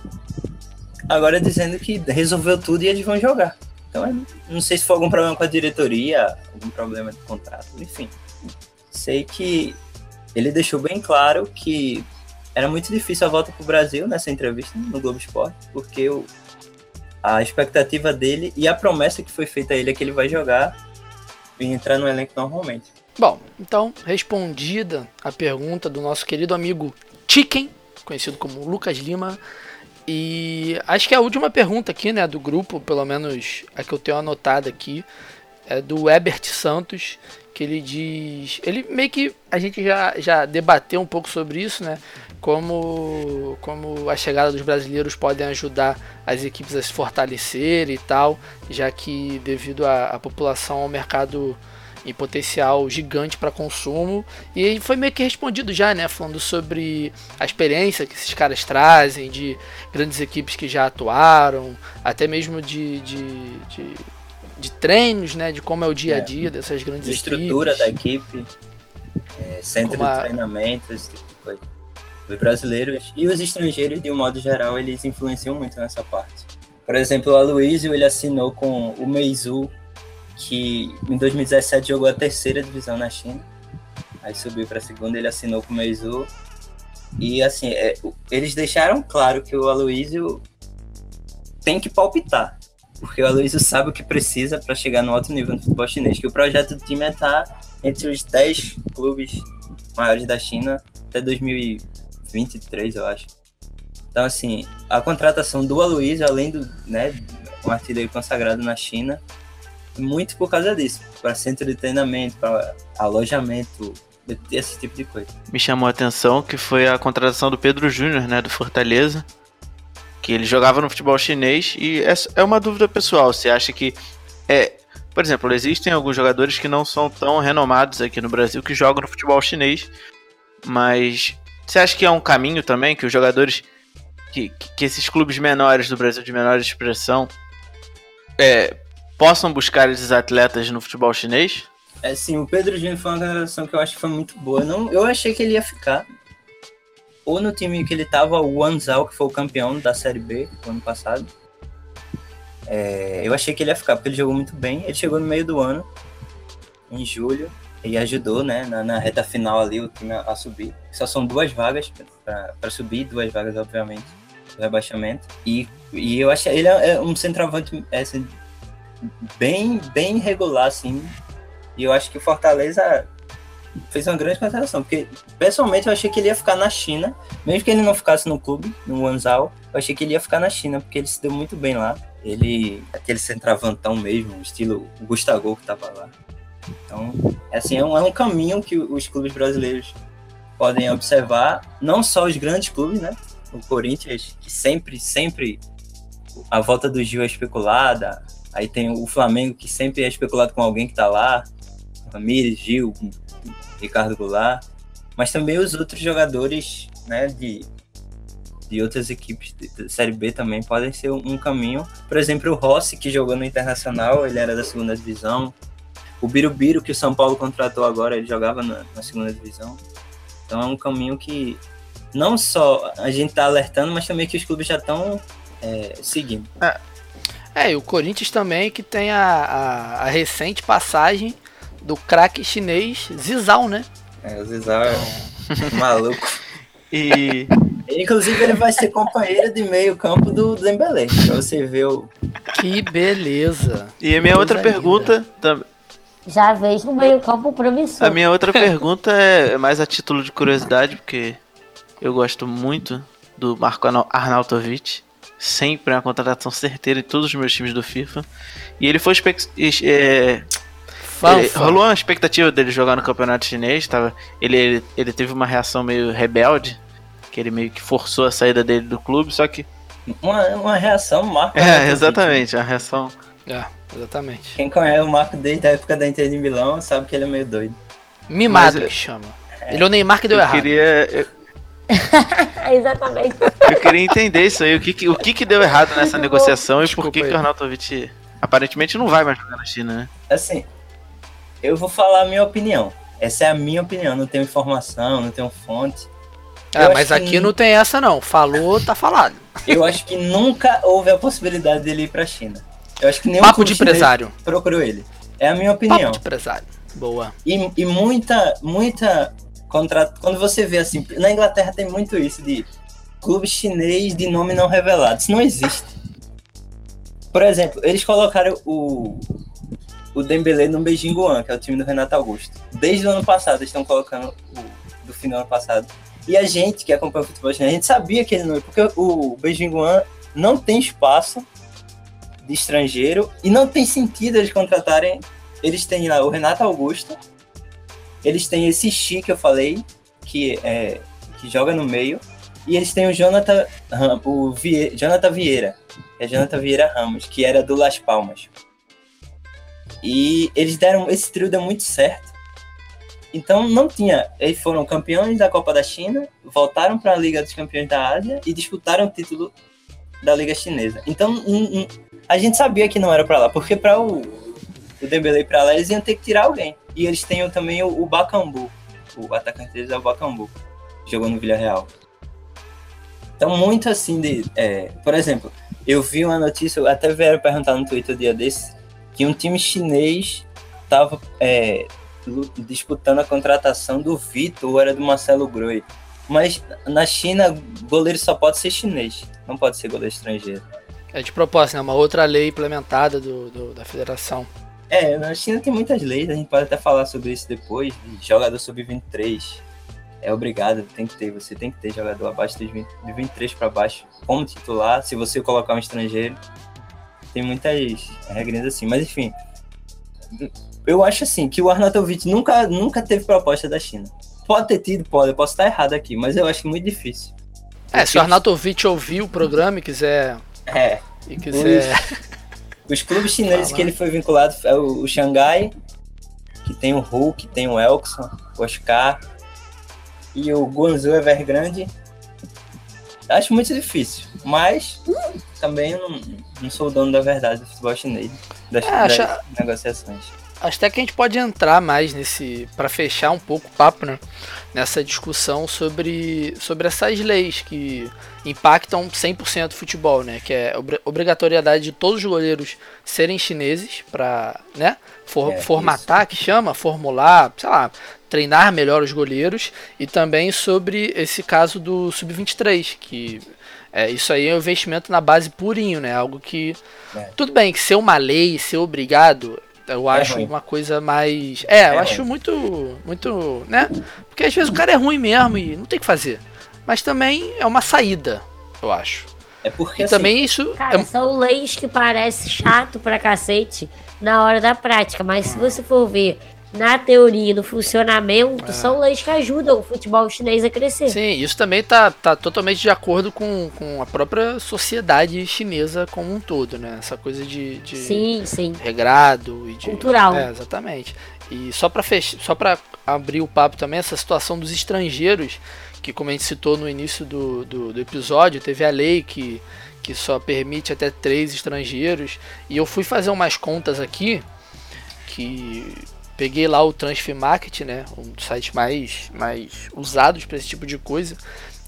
agora dizendo que resolveu tudo e eles vão jogar. Então, eu não sei se foi algum problema com a diretoria, algum problema de contrato, enfim. Sei que ele deixou bem claro que era muito difícil a volta para o Brasil nessa entrevista no Globo Esporte, porque o, a expectativa dele e a promessa que foi feita a ele é que ele vai jogar e entrar no elenco normalmente. Bom, então, respondida a pergunta do nosso querido amigo Chicken, conhecido como Lucas Lima. E acho que a última pergunta aqui, né, do grupo, pelo menos a que eu tenho anotada aqui, é do Ebert Santos, que ele diz. Ele meio que. A gente já, já debateu um pouco sobre isso, né? Como, como a chegada dos brasileiros podem ajudar as equipes a se fortalecerem e tal, já que devido à população ao mercado em potencial gigante para consumo. E foi meio que respondido já, né? Falando sobre a experiência que esses caras trazem, de grandes equipes que já atuaram, até mesmo de, de, de, de treinos, né? De como é o dia a É. dia dessas grandes de estrutura da equipes. equipe, é, centro Como a- de treinamento, esse tipo de coisa. Os brasileiros e os estrangeiros, de um modo geral, eles influenciam muito nessa parte. Por exemplo, o Aloysio, ele assinou com o Meizu, que em 2017 jogou a terceira divisão na China. Aí subiu para a segunda, ele assinou com o Meizu. E assim, é, eles deixaram claro que o Aloysio tem que palpitar. Porque o Aloysio sabe o que precisa para chegar no alto nível no futebol chinês. Que o projeto do time é estar entre os 10 clubes maiores da China até 2023, eu acho. Então, assim, a contratação do Aloysio, além do, né, um artilheiro consagrado na China, muito por causa disso. Para centro de treinamento, para alojamento, esse tipo de coisa. Me chamou a atenção que foi a contratação do Pedro Júnior, né, do Fortaleza, que ele jogava no futebol chinês e é, é uma dúvida pessoal. Você acha que é, por exemplo, existem alguns jogadores que não são tão renomados aqui no Brasil que jogam no futebol chinês, mas você acha que é um caminho também que os jogadores que, que, esses clubes menores do Brasil de menor expressão é, possam buscar esses atletas no futebol chinês? É, assim, o Pedro Júnior foi uma contratação que eu acho que foi muito boa. Não, eu achei que ele ia ficar. Ou no time que ele tava, o Wanzhou, que foi o campeão da Série B do ano passado. É, eu achei que ele ia ficar, porque ele jogou muito bem. Ele chegou no meio do ano, em julho, e ajudou, né, na, na reta final ali, o time a, a subir. Só são duas vagas para subir, duas vagas, obviamente, do rebaixamento. E, e eu achei ele é, é um centroavante é, assim, bem, bem regular, assim. E eu acho que o Fortaleza fez uma grande contratação, porque pessoalmente eu achei que ele ia ficar na China, mesmo que ele não ficasse no clube, no Wanzhou, eu achei que ele ia ficar na China, porque ele se deu muito bem lá. Ele, aquele centravantão mesmo, estilo Gustavo que tava lá. Então, assim, é um, é um caminho que os clubes brasileiros podem observar, não só os grandes clubes, né? O Corinthians, que sempre, sempre a volta do Gil é especulada, aí tem o Flamengo, que sempre é especulado com alguém que tá lá, Ramires, Gil, Ricardo Goulart, mas também os outros jogadores, né, de, de outras equipes de, Série B também podem ser um, caminho. Por exemplo, o Rossi, que jogou no Internacional, ele era da segunda divisão. O Birubiru, que o São Paulo contratou agora, ele jogava na, na segunda divisão. Então é um caminho que não só a gente tá alertando, mas também que os clubes já estão é, seguindo. É. é, e o Corinthians também que tem a, a, a recente passagem do craque chinês Zizal, né? É, o Zizal é maluco. E. Inclusive, ele vai ser companheiro de meio campo do Dembélé, pra você ver o... Que beleza. E a minha outra pergunta... Tam... Já vejo no meio campo promissor. A minha outra pergunta é mais a título de curiosidade, porque eu gosto muito do Marco Arnautovic. Sempre é uma contratação certeira em todos os meus times do FIFA. E ele foi... É, ele, rolou uma expectativa dele jogar no campeonato chinês. Tava, ele, ele, ele teve uma reação meio rebelde, que ele meio que forçou a saída dele do clube, só que. Uma, uma reação, Marco. É, exatamente, a reação. É, exatamente. Quem conhece o Marco desde a época da Inter de Milão sabe que ele é meio doido. Mimado Mas, que chama. É, ele é o Neymar que deu eu errado. Queria, eu, Exatamente. Eu queria entender isso aí. O que, que- o que, que deu errado nessa negociação e Desculpa por que, que aí. o Arnautovic aparentemente não vai mais jogar na China, né? Assim, eu vou falar a minha opinião. Essa é a minha opinião, não tenho informação, não tenho fonte. Eu mas acho que- aqui não tem essa não. Falou, tá falado. Eu acho que nunca houve a possibilidade dele ir pra China. Eu acho que nenhum Papo de empresário. procurou ele. É a minha Papo opinião. de empresário. Boa. E, e muita, muita Quando você vê assim, na Inglaterra tem muito isso de clube chinês de nome não revelado. Isso não existe. Por exemplo, eles colocaram o, o Dembele no Beijing Guan, que é o time do Renato Augusto. Desde o ano passado, eles estão colocando o, do fim do ano passado. E a gente que acompanha o futebol chinês, a gente sabia que ele não ia, porque o Beijing Guan não tem espaço de estrangeiro e não tem sentido eles contratarem. Eles têm lá o Renato Augusto, eles têm esse Xi que eu falei, que, é, que joga no meio, e eles têm o Jonathan, o Vie, Jonathan Vieira, é Jonathan Vieira Ramos, que era do Las Palmas. E eles deram, esse trio deu muito certo. Então não tinha, eles foram campeões da Copa da China, voltaram para a Liga dos Campeões da Ásia e disputaram o título da Liga Chinesa. Então hum, hum, a gente sabia que não era para lá, porque para o, o Dembele para lá eles iam ter que tirar alguém. E eles têm também o, o Bakambu, o atacante deles é o Bakambu, que jogou no Villarreal. Então muito assim de, é, por exemplo, eu vi uma notícia, até vieram perguntar no Twitter um dia desse, que um time chinês estava disputando a contratação do Vitor ou era do Marcelo Groi. Mas na China, goleiro só pode ser chinês, não pode ser goleiro estrangeiro. É de propósito, né? Uma outra lei implementada do, do- da federação. É, na China tem muitas leis, a gente pode até falar sobre isso depois. de Jogador sub-23 é obrigado, tem que ter, você tem que ter jogador abaixo de, 20, de 23 para baixo como titular. Se você colocar um estrangeiro, tem muitas regrinhas assim. Mas enfim, eu acho assim que o Arnautovic nunca, nunca teve proposta da China. Pode ter tido, pode, eu posso estar errado aqui, mas eu acho muito difícil. É, se o Arnautovic ouvir o programa e quiser. É, E quiser. Os clubes chineses que ele foi vinculado é o, o Xangai, que tem o Hulk, tem o Elkson, o Oscar e o Guangzhou Evergrande. Acho muito difícil, mas também não, não sou o dono da verdade do futebol chinês, das, É, acha- das negociações. Acho até que a gente pode entrar mais nesse. para fechar um pouco o papo, né? Nessa discussão sobre, sobre essas leis que impactam 100% o futebol, né? Que é obrigatoriedade de todos os goleiros serem chineses para, né? For- É, formatar, que chama, formular, sei lá, treinar melhor os goleiros e também sobre esse caso do sub-23, que é, isso aí é um investimento na base purinho, né? Algo que É. tudo bem que ser uma lei, ser obrigado, eu É acho ruim. uma coisa mais. É, eu É acho ruim. muito. Muito. né? Porque às vezes o cara é ruim mesmo e não tem o que fazer. Mas também é uma saída, eu acho. É porque E assim, também isso. Cara, é- são leis que parecem chato pra cacete na hora da prática, mas se você for ver na teoria no funcionamento, É. são leis que ajudam o futebol chinês a crescer. Sim, isso também tá, tá totalmente de acordo com, com a própria sociedade chinesa como um todo, né? Essa coisa de, de Sim, sim. regrado e de. Cultural. É, exatamente. E só para fechar, só para abrir o papo também, essa situação dos estrangeiros, que como a gente citou no início do, do, do episódio, teve a lei que, que só permite até três estrangeiros. E eu fui fazer umas contas aqui, que peguei lá o Transfer Market, né, um dos sites mais, mais usados para esse tipo de coisa.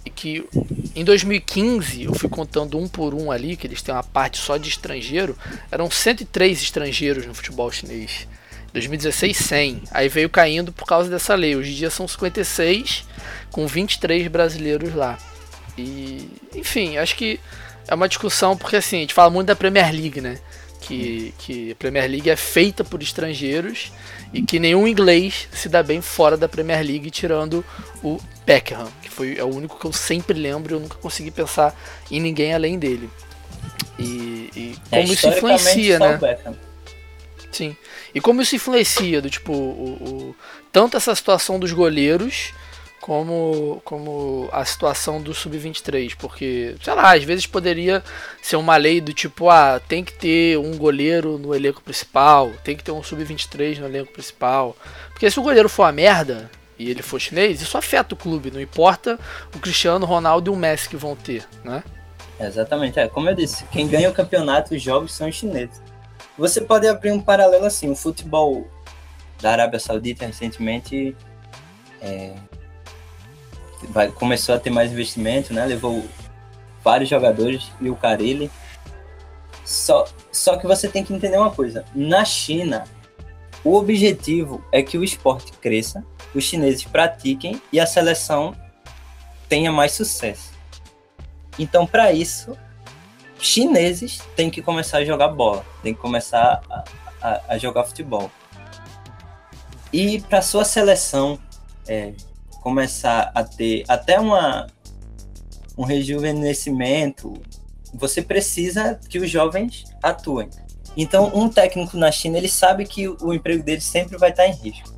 E que em 2015, eu fui contando um por um ali, que eles têm uma parte só de estrangeiro, eram 103 estrangeiros no futebol chinês. 2016, 100. Aí veio caindo por causa dessa lei. Hoje em dia são 56, com 23 brasileiros lá. E, enfim, acho que é uma discussão porque assim, a gente fala muito da Premier League, né? Que, que a Premier League é feita por estrangeiros e que nenhum inglês se dá bem fora da Premier League, tirando o Beckham, que foi é o único que eu sempre lembro e eu nunca consegui pensar em ninguém além dele. E, e é, como isso historicamente, influencia, né? Sim. E como isso influencia do tipo o, o- tanto essa situação dos goleiros como como a situação do sub-23, porque sei lá, às vezes poderia ser uma lei do tipo, ah, tem que ter um goleiro no elenco principal, tem que ter um sub-23 no elenco principal. Porque se o goleiro for uma merda, e ele for chinês, isso afeta o clube, não importa o Cristiano Ronaldo e o Messi que vão ter, né? Exatamente, é. Como eu disse, quem ganha o campeonato, os jogos são os chineses. Você pode abrir um paralelo assim, o futebol da Arábia Saudita recentemente é, vai, começou a ter mais investimento, né? Levou vários jogadores e o Carilli. Só, só que você tem que entender uma coisa. Na China, o objetivo é que o esporte cresça, os chineses pratiquem e a seleção tenha mais sucesso. Então, para isso, chineses têm que começar a jogar bola, têm que começar a, a, a jogar futebol. E para sua seleção é, começar a ter até uma, um rejuvenescimento, você precisa que os jovens atuem. Então, um técnico na China, ele sabe que o emprego dele sempre vai estar em risco.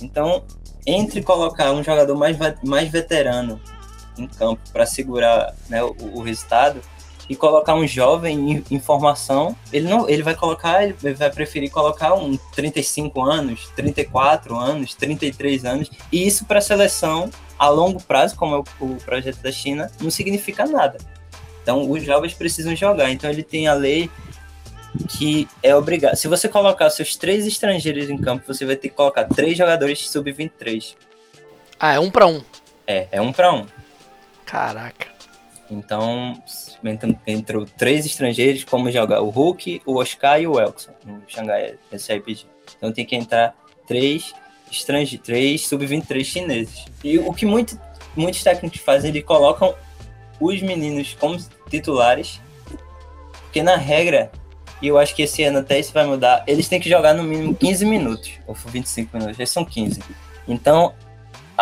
Então, entre colocar um jogador mais, mais veterano em campo para segurar né, o, o, resultado e colocar um jovem em, formação, ele não, ele vai colocar, ele vai preferir colocar um 35 anos, 34 anos, 33 anos, e isso para a seleção a longo prazo, como é o, o projeto da China, não significa nada. Então, os jovens precisam jogar. Então, ele tem a lei que é obrigado. Se você colocar seus três estrangeiros em campo, você vai ter que colocar três jogadores sub-23. Ah, é um para um. É, é um para um. Caraca. Então, entrou três estrangeiros, como jogar o Hulk, o Oscar e o Elkson no Xangai SRPG. Então tem que entrar três estrangeiros, três sub-23 chineses. E o que muito, muitos técnicos fazem, eles colocam os meninos como titulares, porque na regra e eu acho que esse ano até isso vai mudar. Eles têm que jogar no mínimo 15 minutos, ou 25 minutos, eles são 15. Então,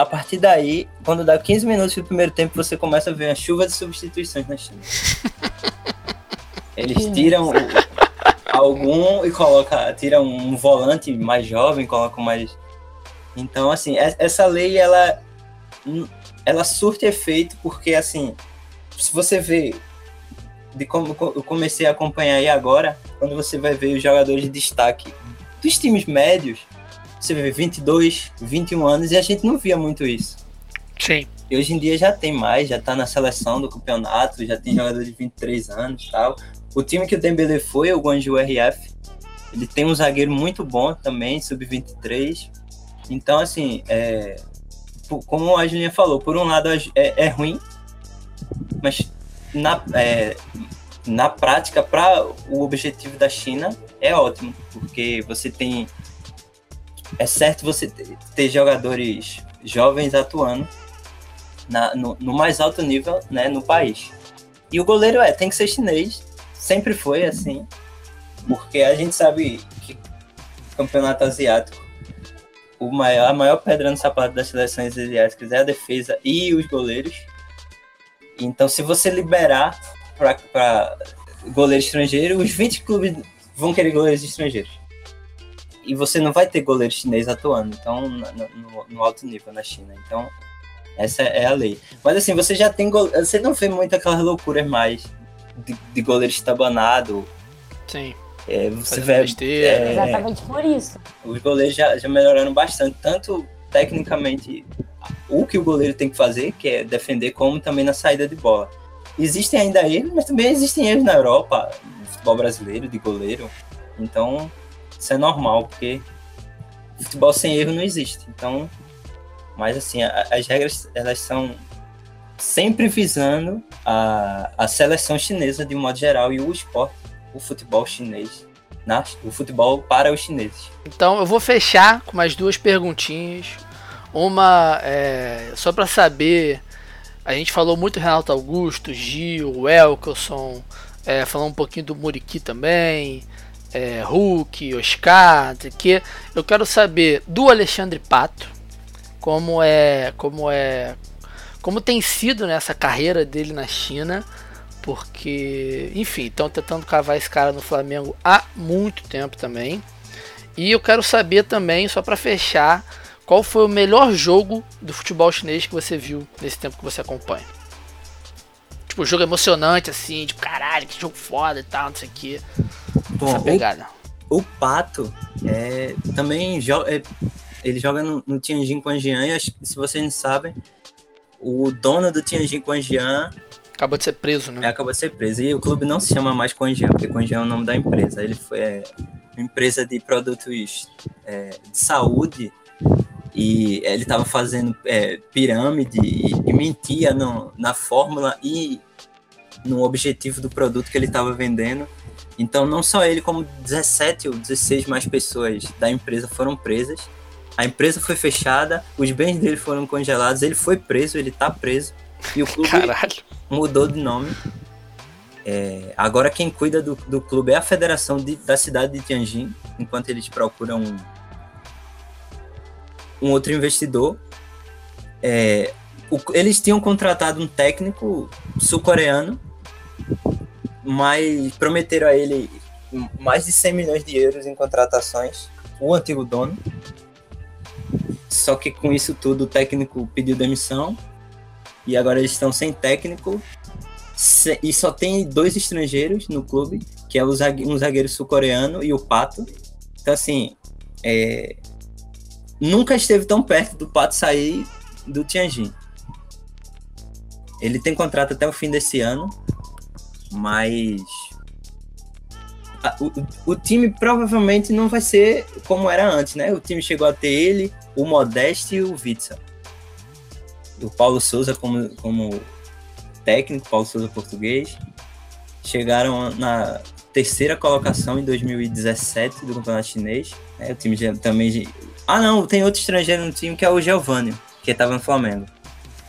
a partir daí, quando dá 15 minutos do primeiro tempo, você começa a ver uma chuva de substituições na China. Eles tiram algum e coloca, tiram um volante mais jovem, colocam mais. Então, assim, essa lei ela ela surte efeito porque assim, se você vê de como eu comecei a acompanhar aí agora, quando você vai ver os jogadores de destaque dos times médios, você vê 22, 21 anos e a gente não via muito isso. Sim. E hoje em dia já tem mais, já tá na seleção do campeonato, já tem jogador de 23 anos e tal. O time que o Dembele foi o Guangzhou RF. Ele tem um zagueiro muito bom também, sub-23. Então, assim, é, como a Julinha falou, por um lado é, é ruim, mas na, é, na prática, para o objetivo da China, é ótimo, porque você tem. É certo você ter, jogadores jovens atuando na, no, no, mais alto nível né, no país. E o goleiro é, tem que ser chinês, sempre foi assim, porque a gente sabe que campeonato asiático, o maior, a maior pedra no sapato das seleções asiáticas é a defesa e os goleiros. Então, se você liberar para goleiro estrangeiro, os 20 clubes vão querer goleiros estrangeiros. E você não vai ter goleiro chinês atuando, então, no, no alto nível na China. Então, essa é a lei. Mas assim, você já tem goleiro, Você não vê muito aquelas loucuras mais de, de goleiro estabanado. Sim. É, você vê. É, Exatamente por isso. Os goleiros já, já melhoraram bastante, tanto tecnicamente o que o goleiro tem que fazer, que é defender, como também na saída de bola. Existem ainda erros, mas também existem erros na Europa, no futebol brasileiro, de goleiro. Então, isso é normal, porque futebol sem erro não existe. Então, mas assim, a, as regras, elas são sempre visando a, a seleção chinesa de um modo geral e o esporte, o futebol chinês, na, o futebol para os chineses. Então eu vou fechar com mais duas perguntinhas uma, é, só para saber, a gente falou muito Renato Augusto, Gil, Elkelson, é, falou um pouquinho do Muriqui também, é, Hulk, Oscar, que eu quero saber do Alexandre Pato, como é, como é, como tem sido nessa carreira dele na China, porque, enfim, estão tentando cavar esse cara no Flamengo há muito tempo também. E eu quero saber também, só para fechar, qual foi o melhor jogo do futebol chinês que você viu nesse tempo que você acompanha? Tipo, jogo emocionante, assim, tipo, caralho, que jogo foda e tal, não sei o que. Bom, Essa pegada. O, o Pato é, também é, ele joga no, no Tianjin Quanjian e acho que, se vocês não sabem, o dono do Tianjin Quanjian Acabou de ser preso, né? é, acabou de ser preso. E o clube não se chama mais Quanjian, porque Quanjian é o nome da empresa. Ele foi é, uma empresa de produtos é, de saúde e ele estava fazendo é, pirâmide e, e mentia no, na fórmula e no objetivo do produto que ele estava vendendo. Então, não só ele, como 17 ou 16 mais pessoas da empresa foram presas. A empresa foi fechada, os bens dele foram congelados, ele foi preso, ele tá preso. E o clube Caralho. mudou de nome. É, agora quem cuida do, do clube é a federação de- da cidade de Tianjin, enquanto eles procuram um, um outro investidor. É, o- eles tinham contratado um técnico sul-coreano, mas prometeram a ele mais de 100 milhões de euros em contratações, o antigo dono. Só que com isso tudo o técnico pediu demissão e agora eles estão sem técnico e só tem dois estrangeiros no clube, que é um zagueiro sul-coreano e o Pato. Então, assim, é, nunca esteve tão perto do Pato sair do Tianjin. Ele tem contrato até o fim desse ano, mas o, o- time provavelmente não vai ser como era antes, né? O time chegou a ter ele, o Modeste e o Witzel. O Paulo Souza como, como técnico, Paulo Souza português. Chegaram na terceira colocação em 2017 do Campeonato Chinês. né? o time também. Ah, não, tem outro estrangeiro no time que é o Giovanni, que estava no Flamengo.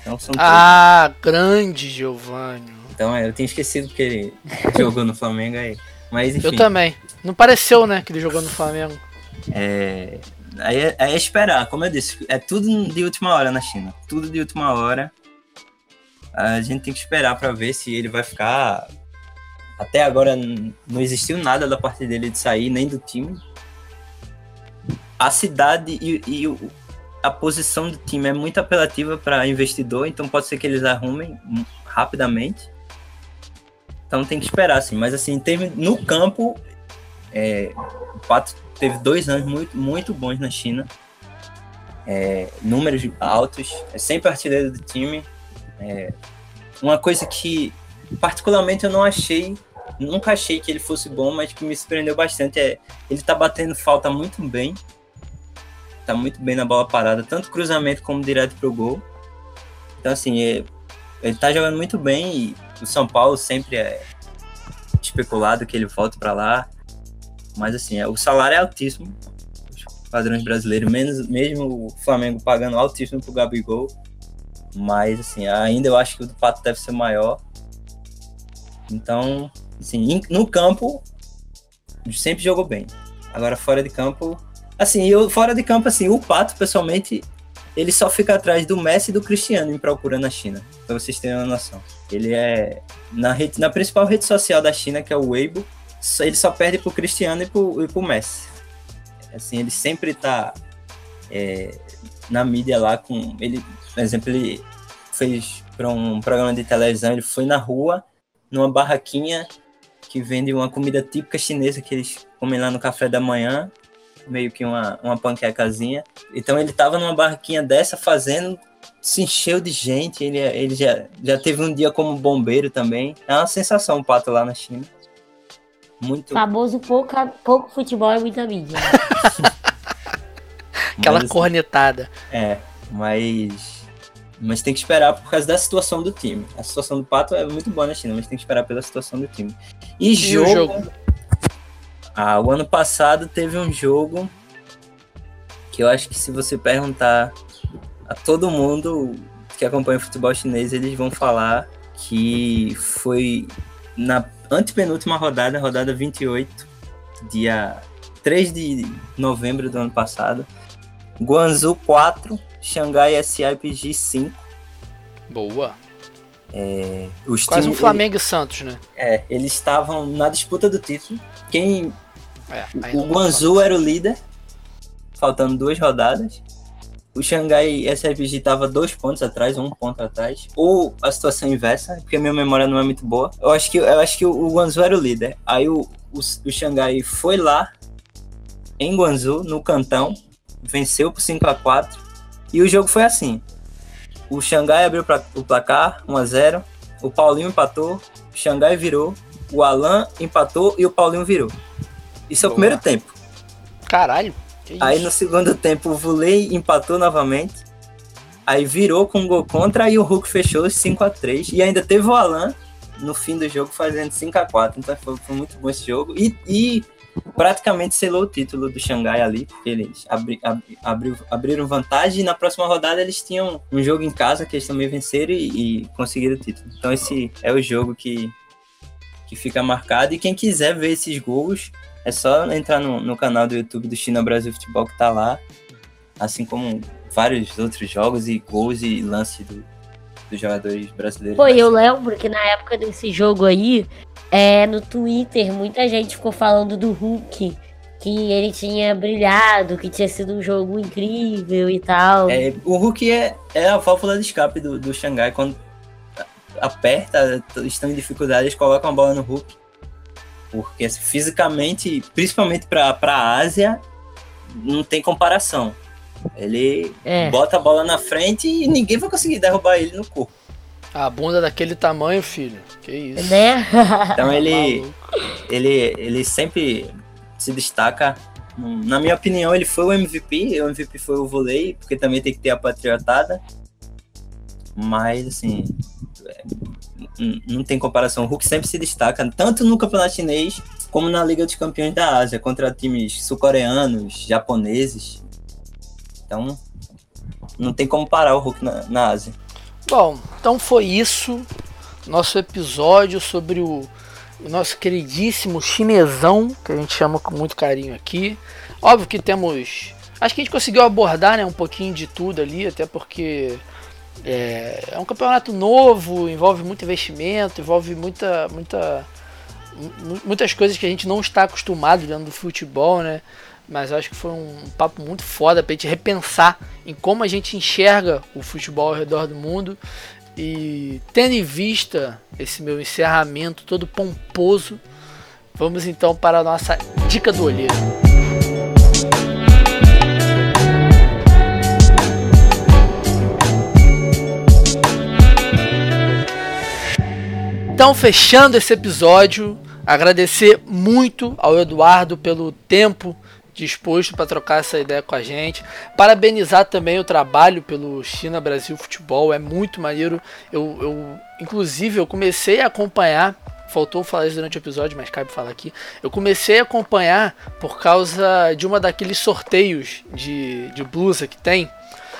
Então. Ah, grande Giovanni. Então é, eu tinha esquecido que ele jogou no Flamengo aí. Mas enfim. Eu também. Não pareceu, né, que ele jogou no Flamengo. É, aí, é, é esperar, como eu disse, é tudo de última hora na China. Tudo de última hora. A gente tem que esperar para ver se ele vai ficar. Até agora não existiu nada da parte dele de sair, nem do time. A cidade e, e o- a posição do time é muito apelativa para investidor, então pode ser que eles arrumem hum, rapidamente. Então tem que esperar, assim. Mas assim, termos- no campo, é, o Pato teve dois anos muito, muito bons na China. É, números altos, é sempre artilheiro do time. É, uma coisa que, particularmente, eu não achei, nunca achei que ele fosse bom, mas que me surpreendeu bastante é ele tá batendo falta muito bem. Tá muito bem na bola parada, tanto cruzamento como direto pro gol. Então, assim, é- ele tá jogando muito bem e o São Paulo sempre é especulado que ele volte para lá. Mas assim, é, o salário é altíssimo. Os padrões brasileiros, menos, mesmo o Flamengo pagando altíssimo pro Gabigol. Mas assim, ainda eu acho que o do Pato deve ser maior. Então, assim, no campo, sempre jogou bem. Agora fora de campo. Assim, eu fora de campo, assim, o Pato, pessoalmente, ele só fica atrás do Messi e do Cristiano em procura na China. Pra vocês terem uma noção. Ele é. Na, rede, na principal rede social da China, que é o Weibo, ele só perde pro Cristiano e pro, e pro Messi. Assim, ele sempre tá é, na mídia lá com. Ele, por exemplo, ele fez para um programa de televisão, ele foi na rua, numa barraquinha que vende uma comida típica chinesa que eles comem lá no café da manhã, meio que uma, uma panquecazinha. Então ele tava numa barraquinha dessa fazendo, se encheu de gente, ele, ele já, já teve um dia como bombeiro também. É uma sensação o Pato lá na China. Muito. Famoso pouco, pouco futebol e muita mídia. Aquela mas, cornetada. É, mas. Mas tem que esperar por causa da situação do time. A situação do Pato é muito boa na China, mas tem que esperar pela situação do time. E, E jogo. o jogo? Ah, o ano passado teve um jogo que eu acho que se você perguntar a todo mundo que acompanha o futebol chinês, eles vão falar que foi na antepenúltima rodada, rodada 28, dia 3 de novembro do ano passado. Guangzhou 4, Xangai SIPG 5. Boa. Os Quase um times- Flamengo e Santos, né? É, eles estavam na disputa do título. Quem É, O Guangzhou era o líder, faltando duas rodadas. O Xangai SFG estava dois pontos atrás, um ponto atrás. Ou a situação inversa, porque a minha memória não é muito boa. Eu acho que, eu acho que o Guangzhou era o líder. Aí o, o, o Xangai foi lá, em Guangzhou, no cantão, venceu por 5 a 4 E o jogo foi assim. O Xangai abriu pra, o placar, 1 a 0 O Paulinho empatou, o Xangai virou, o Alan empatou e o Paulinho virou. Isso é o primeiro tempo. Caralho. que Aí isso? no segundo tempo o Vulei empatou novamente. Aí virou com um gol contra e o Hulk fechou 5 a 3 E ainda teve o Alan no fim do jogo fazendo 5 a 4 Então foi, foi muito bom esse jogo. E, e praticamente selou o título do Xangai ali, porque eles abri, abri- abriram vantagem e na próxima rodada eles tinham um jogo em casa que eles também venceram e, e conseguiram o título. Então esse é o jogo que, que fica marcado. E quem quiser ver esses gols, é só entrar no, no canal do YouTube do China Brasil Futebol que tá lá. Assim como vários outros jogos e gols e lances do- dos jogadores brasileiros. Pô, eu lembro que na época desse jogo aí, é, no Twitter, muita gente ficou falando do Hulk, que ele tinha brilhado, que tinha sido um jogo incrível e tal. É, o Hulk é, é a válvula de escape do, do Xangai. Quando aperta, estão em dificuldade, eles colocam a bola no Hulk. Porque assim, fisicamente, principalmente para a Ásia, não tem comparação. Ele É. bota a bola na frente e ninguém vai conseguir derrubar ele no corpo. A bunda daquele tamanho, filho. Que isso. Né? Então ele, Maluco. ele, ele sempre se destaca. Na minha opinião, ele foi o MVP. O MVP foi o vôlei, porque também tem que ter a patriotada. Mas, assim, é, não tem comparação. O Hulk sempre se destaca, tanto no campeonato chinês como na Liga dos Campeões da Ásia, contra times sul-coreanos, japoneses. Então, não tem como parar o Hulk na, na Ásia. Bom, então foi isso. Nosso episódio sobre o, nosso queridíssimo chinesão, que a gente chama com muito carinho aqui. Óbvio que temos. Acho que a gente conseguiu abordar né, um pouquinho de tudo ali, até porque é, é um campeonato novo, envolve muito investimento, envolve muita, muita, mu- muitas coisas que a gente não está acostumado dentro do futebol, né? Mas acho que foi um papo muito foda pra gente repensar em como a gente enxerga o futebol ao redor do mundo. E tendo em vista esse meu encerramento todo pomposo, vamos então para a nossa dica do olheiro. Então, fechando esse episódio, agradecer muito ao Eduardo pelo tempo disposto para trocar essa ideia com a gente. Parabenizar também o trabalho pelo China Brasil Futebol, é muito maneiro. Eu, eu inclusive, eu comecei a acompanhar. Faltou falar isso durante o episódio, mas cabe falar aqui. Eu comecei a acompanhar por causa de uma daqueles sorteios de, de blusa que tem.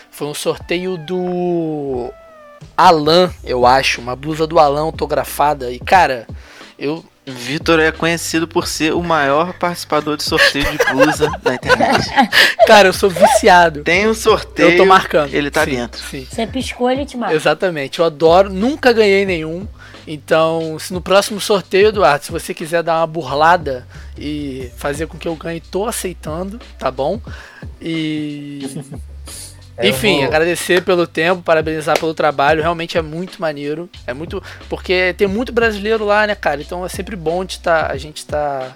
Foi um sorteio do Alan, eu acho, uma blusa do Alan autografada. E cara, eu Vitor é conhecido por ser o maior participador de sorteio de blusa da internet. Cara, eu sou viciado. Tem um sorteio. Eu tô marcando. Ele tá Sim, dentro. Sim. Você piscou, ele te mata. Exatamente. Eu adoro. Nunca ganhei nenhum. Então, se no próximo sorteio, Eduardo, se você quiser dar uma burlada e fazer com que eu ganhe, tô aceitando, tá bom? E. Eu Enfim, vou- agradecer pelo tempo, parabenizar pelo trabalho, realmente é muito maneiro. É muito. Porque tem muito brasileiro lá, né, cara? Então é sempre bom de tá, a gente tá.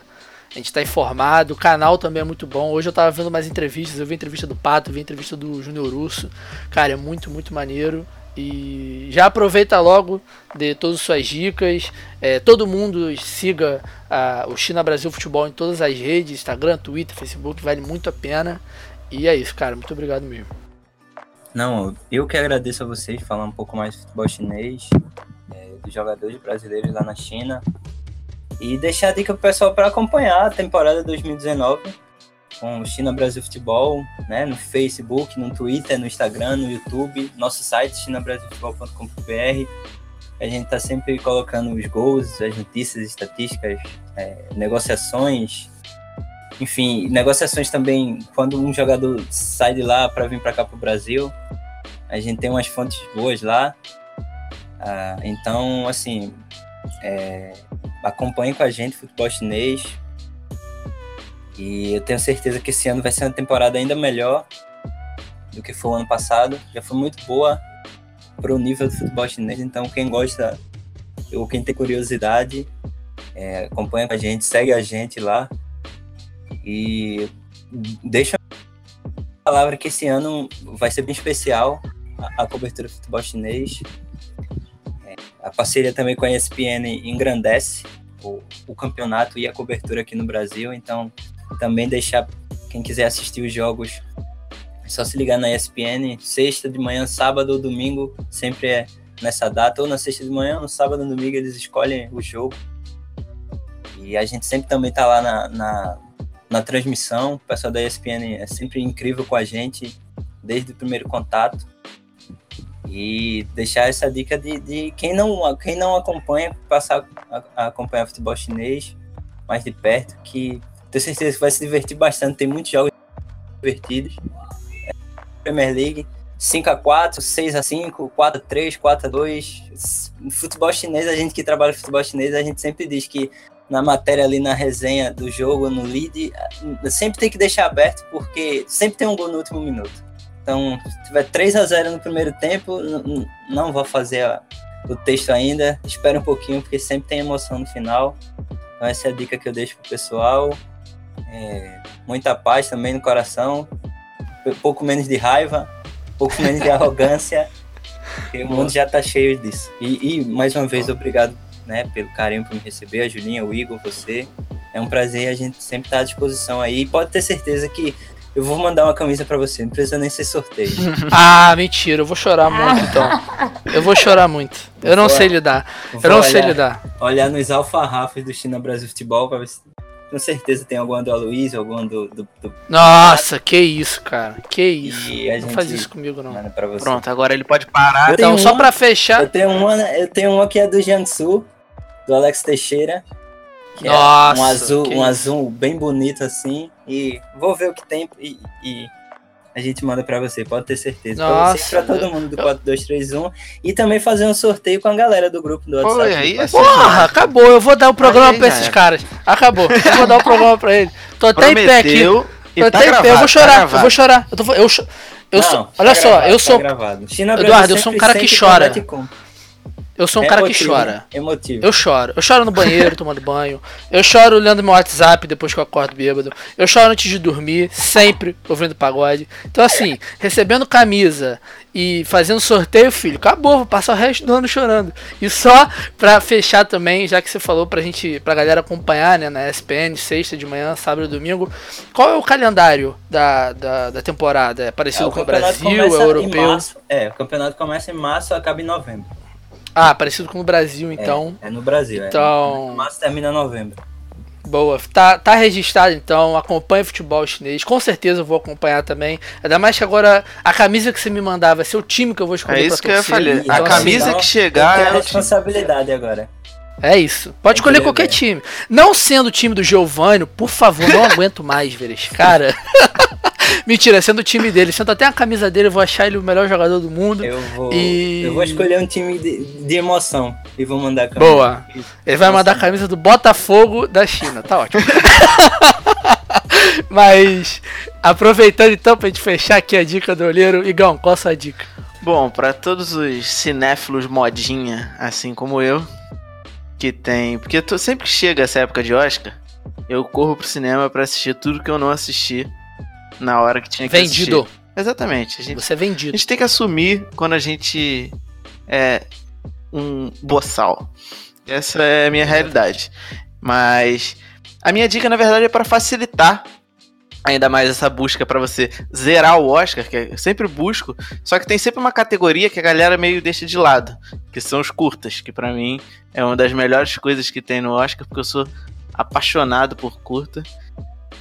A gente tá informado, o canal também é muito bom. Hoje eu tava vendo mais entrevistas, eu vi a entrevista do Pato, vi a entrevista do Júnior Russo. Cara, é muito, muito maneiro. E já aproveita logo de todas as suas dicas. É, todo mundo siga ah, o China Brasil Futebol em todas as redes, Instagram, Twitter, Facebook, vale muito a pena. E é isso, cara. Muito obrigado mesmo. Não, eu que agradeço a vocês falar um pouco mais de futebol chinês, é, dos jogadores brasileiros lá na China. E deixar a dica pro pessoal para acompanhar a temporada 2019 com o China Brasil Futebol, né, no Facebook, no Twitter, no Instagram, no YouTube, nosso site chinabrasilfutebol.com.br. A gente tá sempre colocando os gols, as notícias, estatísticas, é, negociações, enfim, negociações também quando um jogador sai de lá para vir para cá pro Brasil. A gente tem umas fontes boas lá. Ah, então, assim, é, acompanhe com a gente futebol chinês. E eu tenho certeza que esse ano vai ser uma temporada ainda melhor do que foi o ano passado. Já foi muito boa para o nível do futebol chinês. Então, quem gosta ou quem tem curiosidade, é, acompanha com a gente, segue a gente lá. E deixa palavra que esse ano vai ser bem especial a, cobertura do futebol chinês. É, a parceria também com a ESPN engrandece o, o campeonato e a cobertura aqui no Brasil, então também deixar quem quiser assistir os jogos é só se ligar na ESPN, sexta de manhã, sábado ou domingo, sempre é nessa data, ou na sexta de manhã, no sábado ou domingo eles escolhem o jogo. E a gente sempre também tá lá na, na, na transmissão, o pessoal da ESPN é sempre incrível com a gente, desde o primeiro contato. E deixar essa dica de, de quem, não, quem não acompanha, passar a, a acompanhar futebol chinês mais de perto, que tenho certeza que vai se divertir bastante, tem muitos jogos divertidos. Premier League. 5x4, 6x5, 4x3, 4x2. Futebol chinês, a gente que trabalha em futebol chinês, a gente sempre diz que na matéria ali na resenha do jogo, no lead, sempre tem que deixar aberto, porque sempre tem um gol no último minuto. Então, se tiver 3 a 0 no primeiro tempo, não vou fazer a, o texto ainda. Espera um pouquinho, porque sempre tem emoção no final. Então, essa é a dica que eu deixo pro pessoal. É, muita paz também no coração um pouco menos de raiva, um pouco menos de arrogância, porque o mundo já tá cheio disso. E, e, mais uma vez, obrigado né, pelo carinho por me receber, a Julinha, o Igor, você. É um prazer, a gente sempre tá à disposição aí. E pode ter certeza que eu vou mandar uma camisa para você, não precisa nem ser sorteio. ah, mentira, eu vou chorar muito então. Eu vou chorar muito. Eu não sei lidar. Eu não sei lidar. Olhar nos alfarrafos do China Brasil Futebol pra ver se com certeza tem alguma do Aloysio, alguma do, do, do, Nossa, que isso, cara. Que isso. não faz isso comigo, não. Pronto, agora ele pode parar. Eu então, só uma, pra fechar. Eu tenho uma, eu tenho uma que é do Jiangsu, do Alex Teixeira. Que Nossa, é um azul, um azul bem bonito assim. E vou ver o que tem e, e a gente manda para você, pode ter certeza. Nossa, pra, você, pra todo mundo do 4231 e também fazer um sorteio com a galera do grupo do WhatsApp. Aí, Porra, acabou. Eu vou dar o um programa para esses caras. Acabou. Eu vou dar o um programa para eles. Tô até em pé aqui. Tô tá até gravado, em pé. Eu vou chorar. Tá eu vou chorar. Eu, tô, eu, eu Não, sou, tá olha só, eu sou. Eduardo, eu sou um cara que chora. Eu sou um é cara emotivo, que chora. Emotivo. Eu choro. Eu choro no banheiro tomando banho. Eu choro olhando meu WhatsApp depois que eu acordo bêbado. Eu choro antes de dormir, sempre ouvindo pagode. Então, assim, recebendo camisa e fazendo sorteio, filho, acabou, vou passar o resto do ano chorando. E só pra fechar também, já que você falou pra gente, pra galera acompanhar, né, na SPN, sexta de manhã, sábado e domingo, qual é o calendário da, da, da temporada? É parecido é, com o Brasil, é europeu? é, o campeonato começa em março e acaba em novembro. Ah, parecido com o Brasil, então. É, é no Brasil, então... é. Março termina novembro. Boa, tá, tá registrado então, acompanhe futebol chinês, com certeza eu vou acompanhar também. Ainda mais que agora a camisa que você me mandar vai ser o time que eu vou escolher. É isso que eu ia falar. Então, a camisa assim, que chegar é a responsabilidade agora. É isso. Pode escolher qualquer time. Não sendo o time do Giovanni, por favor, não aguento mais ver esse cara. Mentira, sendo o time dele. Sendo até a camisa dele, eu vou achar ele o melhor jogador do mundo. Eu vou, e... eu vou escolher um time de, de emoção e vou mandar a camisa. Boa. Ele vai mandar a camisa do Botafogo da China. Tá ótimo. Mas, aproveitando então pra gente fechar aqui a dica do olheiro, Igão, qual a sua dica? Bom, para todos os cinéfilos modinha, assim como eu, que tem. Porque tô, sempre que chega essa época de Oscar, eu corro pro cinema para assistir tudo que eu não assisti na hora que tinha que Vendido. Assistir. Exatamente. A gente, Você é vendido. A gente tem que assumir quando a gente é um boçal. Essa é a minha realidade. Mas a minha dica, na verdade, é para facilitar ainda mais essa busca para você zerar o Oscar, que eu sempre busco, só que tem sempre uma categoria que a galera meio deixa de lado, que são os curtas, que para mim é uma das melhores coisas que tem no Oscar, porque eu sou apaixonado por curta.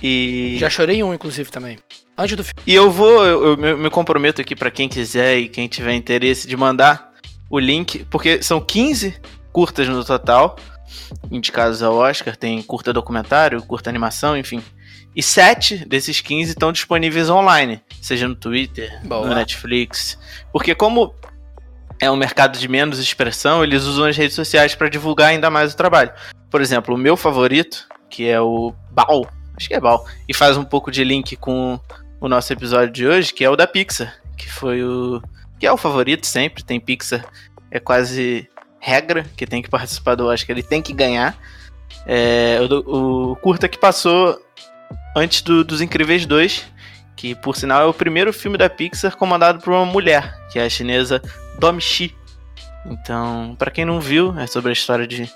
E já chorei um inclusive também. Antes do filme. E eu vou, eu, eu me comprometo aqui para quem quiser e quem tiver interesse de mandar o link, porque são 15 curtas no total, indicados ao Oscar, tem curta documentário, curta animação, enfim. E sete desses 15 estão disponíveis online, seja no Twitter, Boa. no Netflix. Porque como é um mercado de menos expressão, eles usam as redes sociais para divulgar ainda mais o trabalho. Por exemplo, o meu favorito, que é o Bal, acho que é Bal, e faz um pouco de link com o nosso episódio de hoje, que é o da Pixar, que foi o que é o favorito sempre, tem Pixar, é quase regra que tem que participar do Oscar, ele tem que ganhar. É, o, o curta que passou antes do, dos Incríveis 2. que por sinal é o primeiro filme da Pixar comandado por uma mulher, que é a chinesa Dom Shi. Então, para quem não viu, é sobre a história de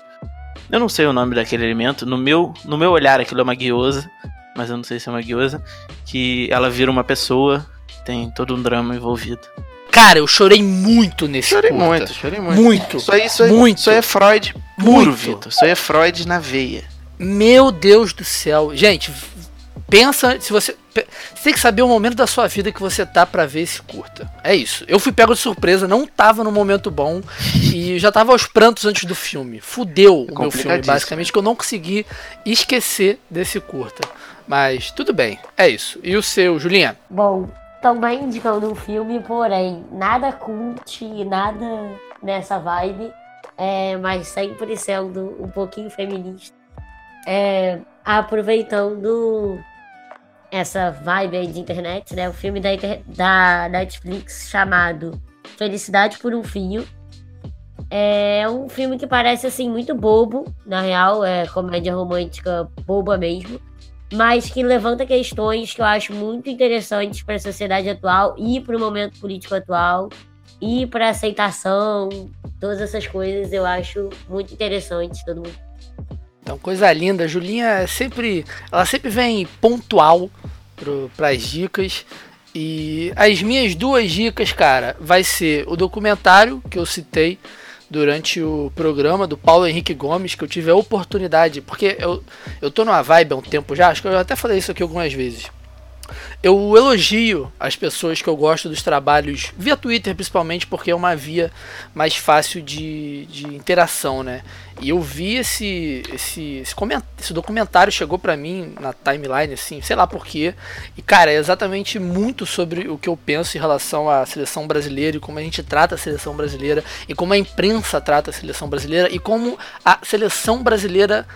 eu não sei o nome daquele alimento, no meu no meu olhar aquilo é uma guiosa, mas eu não sei se é uma guiosa, que ela vira uma pessoa, tem todo um drama envolvido. Cara, eu chorei muito nesse Chorei curta. muito, chorei muito. Muito. Isso aí, isso aí, Muito. Isso aí é Freud puro, Muito. Vitor. Isso aí é Freud na veia. Meu Deus do céu. Gente, pensa, se você você tem que saber o momento da sua vida que você tá pra ver esse curta. É isso. Eu fui pego de surpresa, não tava no momento bom e já tava aos prantos antes do filme. Fudeu o meu filme, basicamente, que eu não consegui esquecer desse curta. Mas tudo bem, é isso. E o seu, Julinha? Bom, também indicando um filme, porém, nada cult, nada nessa vibe, é, mas sempre sendo um pouquinho feminista. É, aproveitando essa vibe aí de internet, né? O filme da, da Netflix chamado Felicidade por um Fio. É um filme que parece assim muito bobo, na real, é comédia romântica boba mesmo mas que levanta questões que eu acho muito interessantes para a sociedade atual e para o momento político atual e para aceitação, todas essas coisas eu acho muito interessante todo mundo. Então, coisa linda. A Julinha é sempre. Ela sempre vem pontual para as dicas. E as minhas duas dicas, cara, vai ser o documentário que eu citei durante o programa do Paulo Henrique Gomes, que eu tive a oportunidade, porque eu, eu tô numa vibe há um tempo já, acho que eu até falei isso aqui algumas vezes. Eu elogio as pessoas que eu gosto dos trabalhos via Twitter, principalmente, porque é uma via mais fácil de, de interação, né? E eu vi esse esse, esse, esse documentário chegou pra mim na timeline, assim, sei lá porquê. E, cara, é exatamente muito sobre o que eu penso em relação à seleção brasileira e como a gente trata a seleção brasileira e como a imprensa trata a seleção brasileira e como a seleção brasileira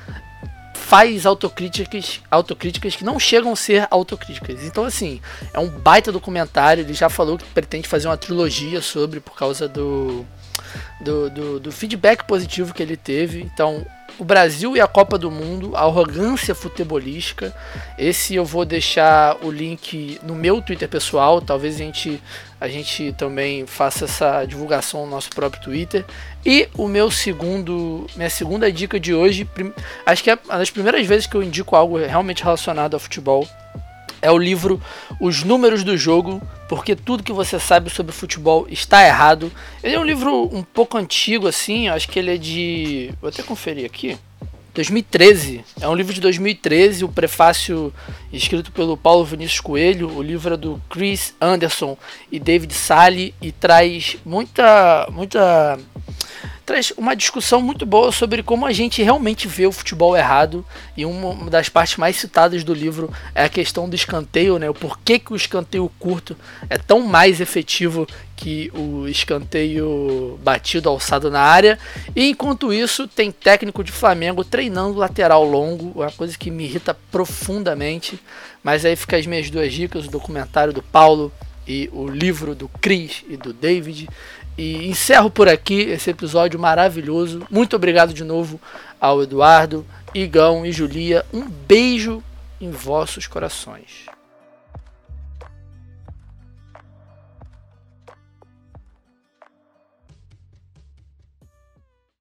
faz autocríticas, autocríticas que não chegam a ser autocríticas. Então, assim, é um baita documentário. Ele já falou que pretende fazer uma trilogia sobre por causa do, do, do, do feedback positivo que ele teve. Então, o Brasil e a Copa do Mundo, a arrogância futebolística. Esse eu vou deixar o link no meu Twitter pessoal. Talvez a gente, a gente também faça essa divulgação no nosso próprio Twitter. E o meu segundo, minha segunda dica de hoje, acho que é uma das primeiras vezes que eu indico algo realmente relacionado ao futebol. É o livro Os Números do Jogo, porque tudo que você sabe sobre futebol está errado. Ele é um livro um pouco antigo, assim, acho que ele é de. Vou até conferir aqui. 2013. É um livro de 2013, o prefácio escrito pelo Paulo Vinícius Coelho. O livro é do Chris Anderson e David Sally e traz muita, muita traz uma discussão muito boa sobre como a gente realmente vê o futebol errado e uma das partes mais citadas do livro é a questão do escanteio, né? O porquê que o escanteio curto é tão mais efetivo que o escanteio batido alçado na área. E enquanto isso, tem técnico de Flamengo treinando lateral longo, uma coisa que me irrita profundamente. Mas aí fica as minhas duas dicas, o documentário do Paulo e o livro do Chris e do David. E encerro por aqui esse episódio maravilhoso. Muito obrigado de novo ao Eduardo, Igão e Julia. Um beijo em vossos corações.